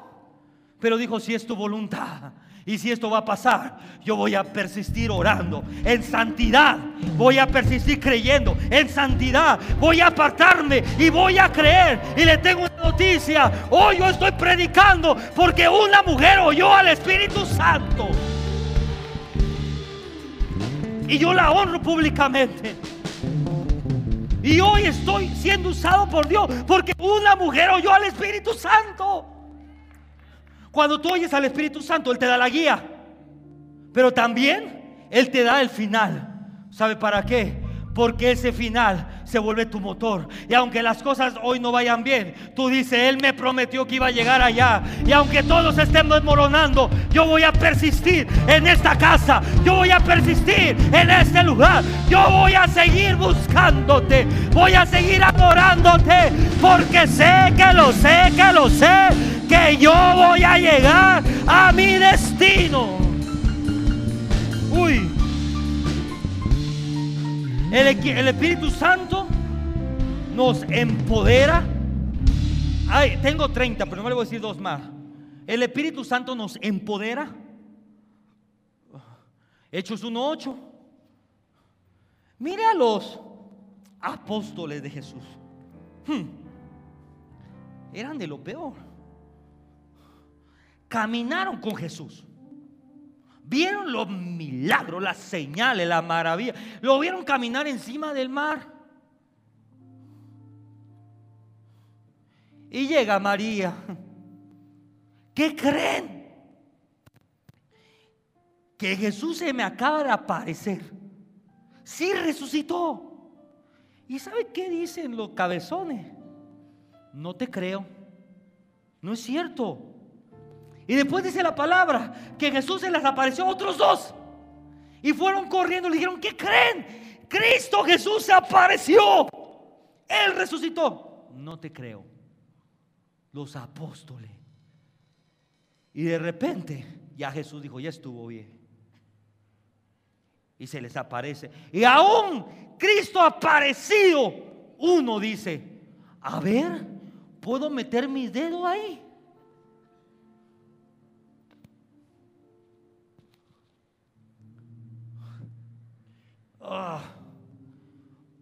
S1: Pero dijo, si es tu voluntad. Y si esto va a pasar, yo voy a persistir orando en santidad. Voy a persistir creyendo en santidad. Voy a apartarme y voy a creer. Y le tengo una noticia. Hoy yo estoy predicando porque una mujer oyó al Espíritu Santo. Y yo la honro públicamente. Y hoy estoy siendo usado por Dios porque una mujer oyó al Espíritu Santo. Cuando tú oyes al Espíritu Santo, Él te da la guía. Pero también Él te da el final. ¿Sabe para qué? Porque ese final se vuelve tu motor. Y aunque las cosas hoy no vayan bien, tú dices, Él me prometió que iba a llegar allá. Y aunque todos estén desmoronando, yo voy a persistir en esta casa. Yo voy a persistir en este lugar. Yo voy a seguir buscándote. Voy a seguir adorándote. Porque sé que lo sé, que lo sé. Que yo voy a llegar destino. Uy. El, Espíritu Santo nos empodera. Ay, tengo 30, pero no le voy a decir dos más. El Espíritu Santo nos empodera. Hechos 1.8. Mire a los apóstoles de Jesús. Hmm. Eran de lo peor. Caminaron con Jesús. Vieron los milagros, las señales, la maravilla. Lo vieron caminar encima del mar. Y llega María. ¿Qué creen? Que Jesús se me acaba de aparecer. Sí resucitó. ¿Y sabe qué dicen los cabezones? No te creo. No es cierto. Y después dice la palabra que Jesús se les apareció a otros dos. Y fueron corriendo y le dijeron, ¿qué creen? Cristo Jesús se apareció. Él resucitó. No te creo. Los apóstoles. Y de repente ya Jesús dijo, ya estuvo bien. Y se les aparece. Y aún Cristo aparecido, uno dice, a ver, ¿puedo meter mis dedos ahí?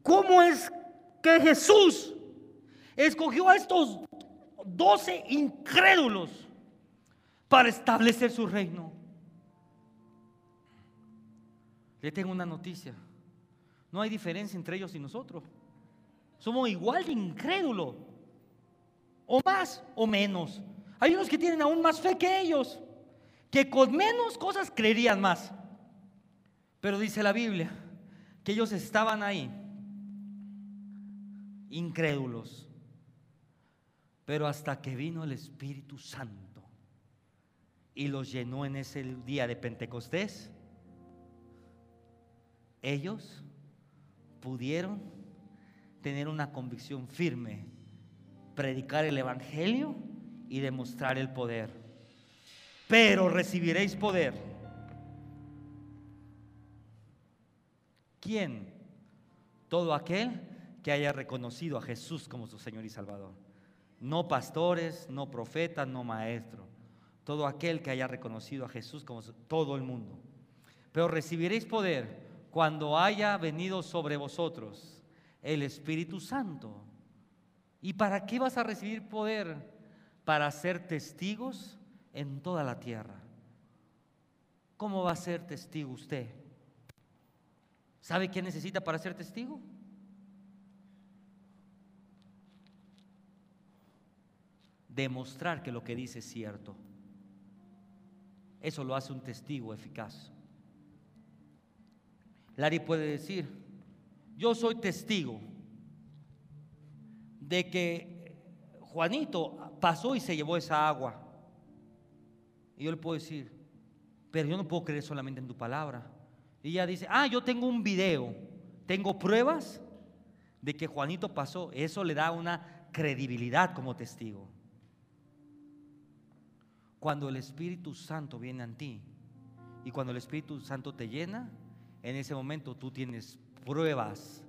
S1: ¿Cómo es que Jesús escogió a estos doce incrédulos para establecer su reino? Le tengo una noticia. No hay diferencia entre ellos y nosotros. Somos igual de incrédulos. O más o menos. Hay unos que tienen aún más fe que ellos. Que con menos cosas creerían más. Pero dice la Biblia que ellos estaban ahí. Incrédulos. Pero hasta que vino el Espíritu Santo y los llenó en ese día de Pentecostés, ellos pudieron tener una convicción firme, predicar el Evangelio y demostrar el poder. Pero recibiréis poder. ¿Quién? Todo aquel que haya reconocido a Jesús como su Señor y Salvador. No pastores, no profetas, no maestros. Todo aquel que haya reconocido a Jesús como todo el mundo. Pero recibiréis poder cuando haya venido sobre vosotros el Espíritu Santo. ¿Y para qué vas a recibir poder? Para ser testigos en toda la tierra. ¿Cómo va a ser testigo usted? ¿Sabe qué necesita para ser testigo? Demostrar que lo que dice es cierto. Eso lo hace un testigo eficaz. Larry puede decir, yo soy testigo de que Juanito pasó y se llevó esa agua. Y yo le puedo decir, pero yo no puedo creer solamente en tu palabra. Y ella dice, ah, yo tengo un video, tengo pruebas de que Juanito pasó. Eso le da una credibilidad como testigo. Cuando el Espíritu Santo viene a ti y cuando el Espíritu Santo te llena, en ese momento tú tienes pruebas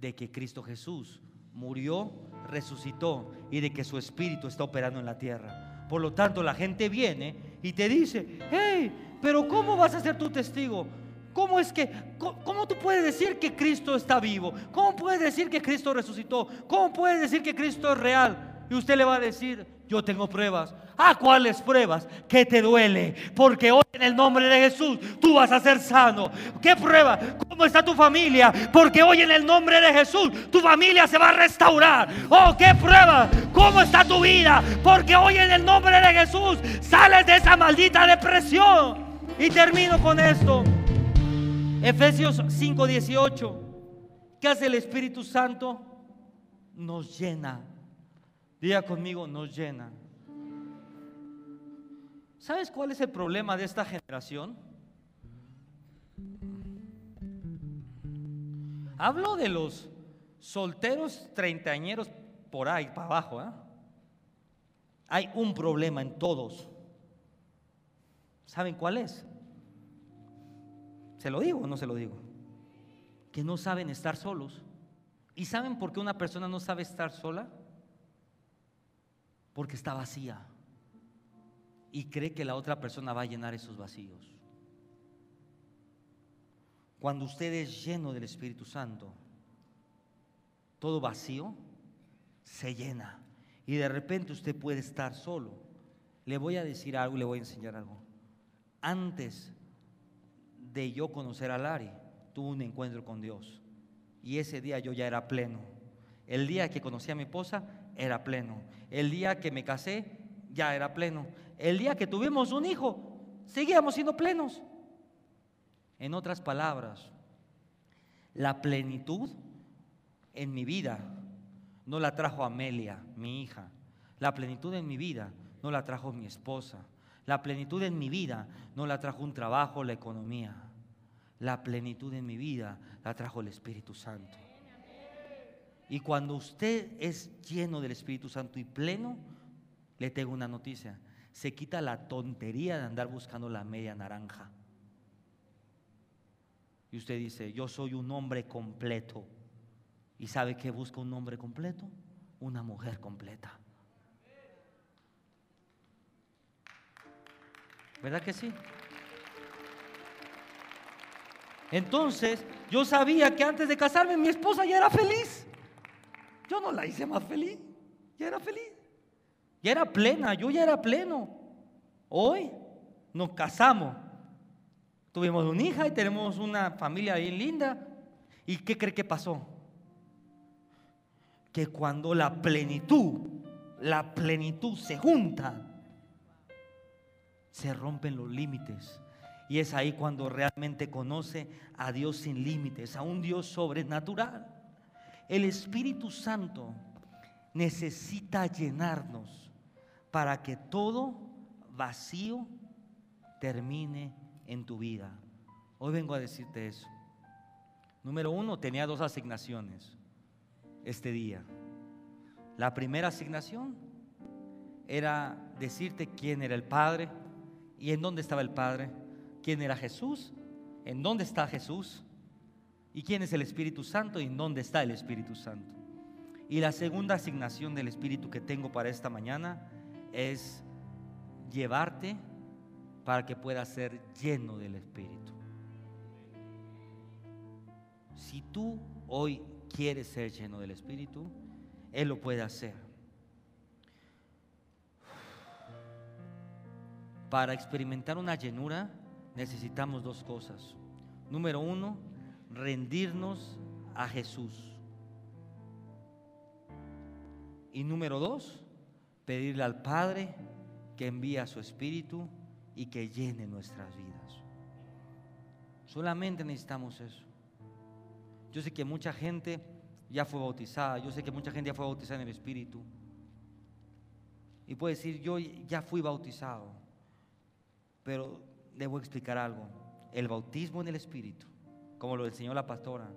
S1: de que Cristo Jesús murió, resucitó y de que su espíritu está operando en la tierra. Por lo tanto, la gente viene y te dice, hey, pero ¿cómo vas a ser tu testigo? ¿Cómo es que, cómo, tú puedes decir que Cristo está vivo? ¿Cómo puedes decir que Cristo resucitó? ¿Cómo puedes decir que Cristo es real? Y usted le va a decir, yo tengo pruebas. ¿A cuáles pruebas? ¿Qué te duele? Porque hoy en el nombre de Jesús tú vas a ser sano. ¿Qué prueba? ¿Cómo está tu familia? Porque hoy en el nombre de Jesús tu familia se va a restaurar. Oh, ¿qué prueba? ¿Cómo está tu vida? Porque hoy en el nombre de Jesús sales de esa maldita depresión. Y termino con esto. Efesios 5:18. ¿Qué hace el Espíritu Santo? Nos llena. Diga conmigo, nos llena. ¿Sabes cuál es el problema de esta generación? Hablo de los solteros treintañeros por ahí, para abajo. ¿eh? Hay un problema en todos. ¿Saben cuál es? ¿Se lo digo o no se lo digo? Que no saben estar solos. ¿Y saben por qué una persona no sabe estar sola? Porque está vacía. Y cree que la otra persona va a llenar esos vacíos. Cuando usted es lleno del Espíritu Santo, todo vacío se llena. Y de repente usted puede estar solo. Le voy a decir algo, le voy a enseñar algo. Antes de yo conocer a Lari, tuve un encuentro con Dios. Y ese día yo ya era pleno. El día que conocí a mi esposa, era pleno. El día que me casé, ya era pleno. El día que tuvimos un hijo, seguíamos siendo plenos. En otras palabras, la plenitud en mi vida no la trajo Amelia, mi hija. La plenitud en mi vida no la trajo mi esposa. La plenitud en mi vida no la trajo un trabajo, la economía. La plenitud en mi vida la trajo el Espíritu Santo. Y cuando usted es lleno del Espíritu Santo y pleno, le tengo una noticia. Se quita la tontería de andar buscando la media naranja. Y usted dice, yo soy un hombre completo. ¿Y sabe qué busca un hombre completo? Una mujer completa. ¿Verdad que sí? Entonces, yo sabía que antes de casarme mi esposa ya era feliz. Yo no la hice más feliz, ya era feliz. Ya era plena, yo ya era pleno. Hoy nos casamos Tuvimos una hija y tenemos una familia bien linda. ¿Y qué cree que pasó? Que cuando la plenitud, la plenitud se junta, se rompen los límites. Y es ahí cuando realmente conoce a Dios sin límites, a un Dios sobrenatural. El Espíritu Santo necesita llenarnos para que todo vacío termine en tu vida. Hoy vengo a decirte eso. Número uno, tenía dos asignaciones este día. La primera asignación era decirte quién era el Padre y en dónde estaba el Padre, quién era Jesús, en dónde está Jesús y quién es el Espíritu Santo y en dónde está el Espíritu Santo. Y la segunda asignación del Espíritu que tengo para esta mañana es llevarte para que pueda ser lleno del Espíritu. Si tú hoy quieres ser lleno del Espíritu, Él lo puede hacer. Para experimentar una llenura necesitamos dos cosas. Número uno, rendirnos a Jesús. Y número dos, pedirle al Padre que envíe a su Espíritu y que llene nuestras vidas. Solamente necesitamos eso. Yo sé que mucha gente ya fue bautizada, yo sé que mucha gente ya fue bautizada en el Espíritu. Y puede decir, yo ya fui bautizado, pero debo explicar algo. El bautismo en el Espíritu, como lo enseñó la pastora,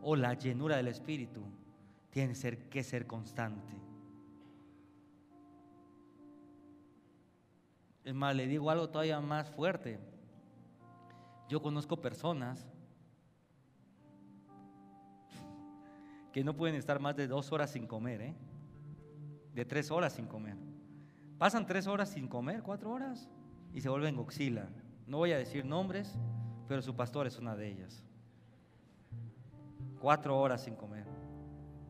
S1: o la llenura del Espíritu, tiene que ser constante. Es más, le digo algo todavía más fuerte. Yo conozco personas que no pueden estar más de dos horas sin comer, ¿eh? de tres horas sin comer. Pasan tres horas sin comer, cuatro horas, y se vuelven goxila. No voy a decir nombres, pero su pastor es una de ellas. Cuatro horas sin comer.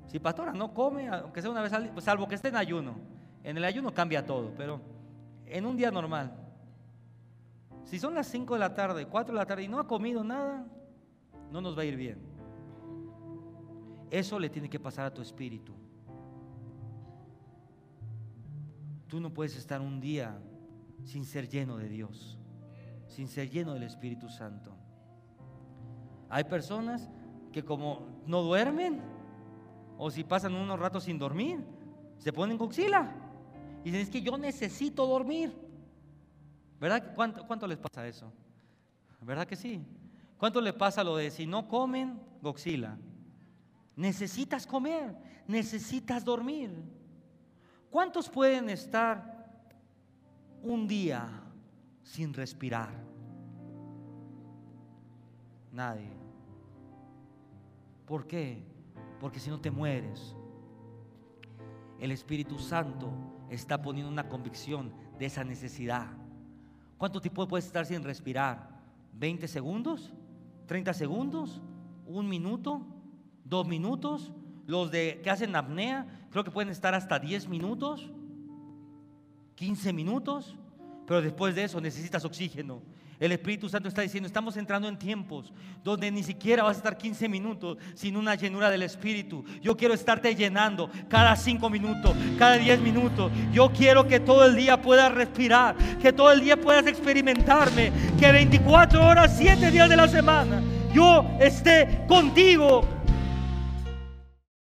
S1: Si pastora no come, aunque sea una vez al salvo que esté en ayuno. En el ayuno cambia todo, pero en un día normal, si son las 5 de la tarde, 4 de la tarde y no ha comido nada, no nos va a ir bien. Eso le tiene que pasar a tu espíritu. Tú no puedes estar un día sin ser lleno de Dios, sin ser lleno del Espíritu Santo. Hay personas que como no duermen, o si pasan unos ratos sin dormir, se ponen coxila. Y dicen, es que yo necesito dormir. ¿Verdad? ¿Cuánto, ¿Cuánto les pasa eso? ¿Verdad que sí? ¿Cuánto le pasa lo de si no comen, goxila? Necesitas comer, necesitas dormir. ¿Cuántos pueden estar un día sin respirar? Nadie. ¿Por qué? Porque si no te mueres, el Espíritu Santo está poniendo una convicción de esa necesidad. ¿Cuánto tiempo puedes estar sin respirar? ¿20 segundos? ¿30 segundos? ¿Un minuto? ¿Dos minutos? Los de que hacen apnea, creo que pueden estar hasta 10 minutos, 15 minutos, pero después de eso necesitas oxígeno. El Espíritu Santo está diciendo, estamos entrando en tiempos donde ni siquiera vas a estar 15 minutos sin una llenura del Espíritu. Yo quiero estarte llenando cada 5 minutos, cada 10 minutos. Yo quiero que todo el día puedas respirar, que todo el día puedas experimentarme, que 24 horas, 7 días de la semana yo esté contigo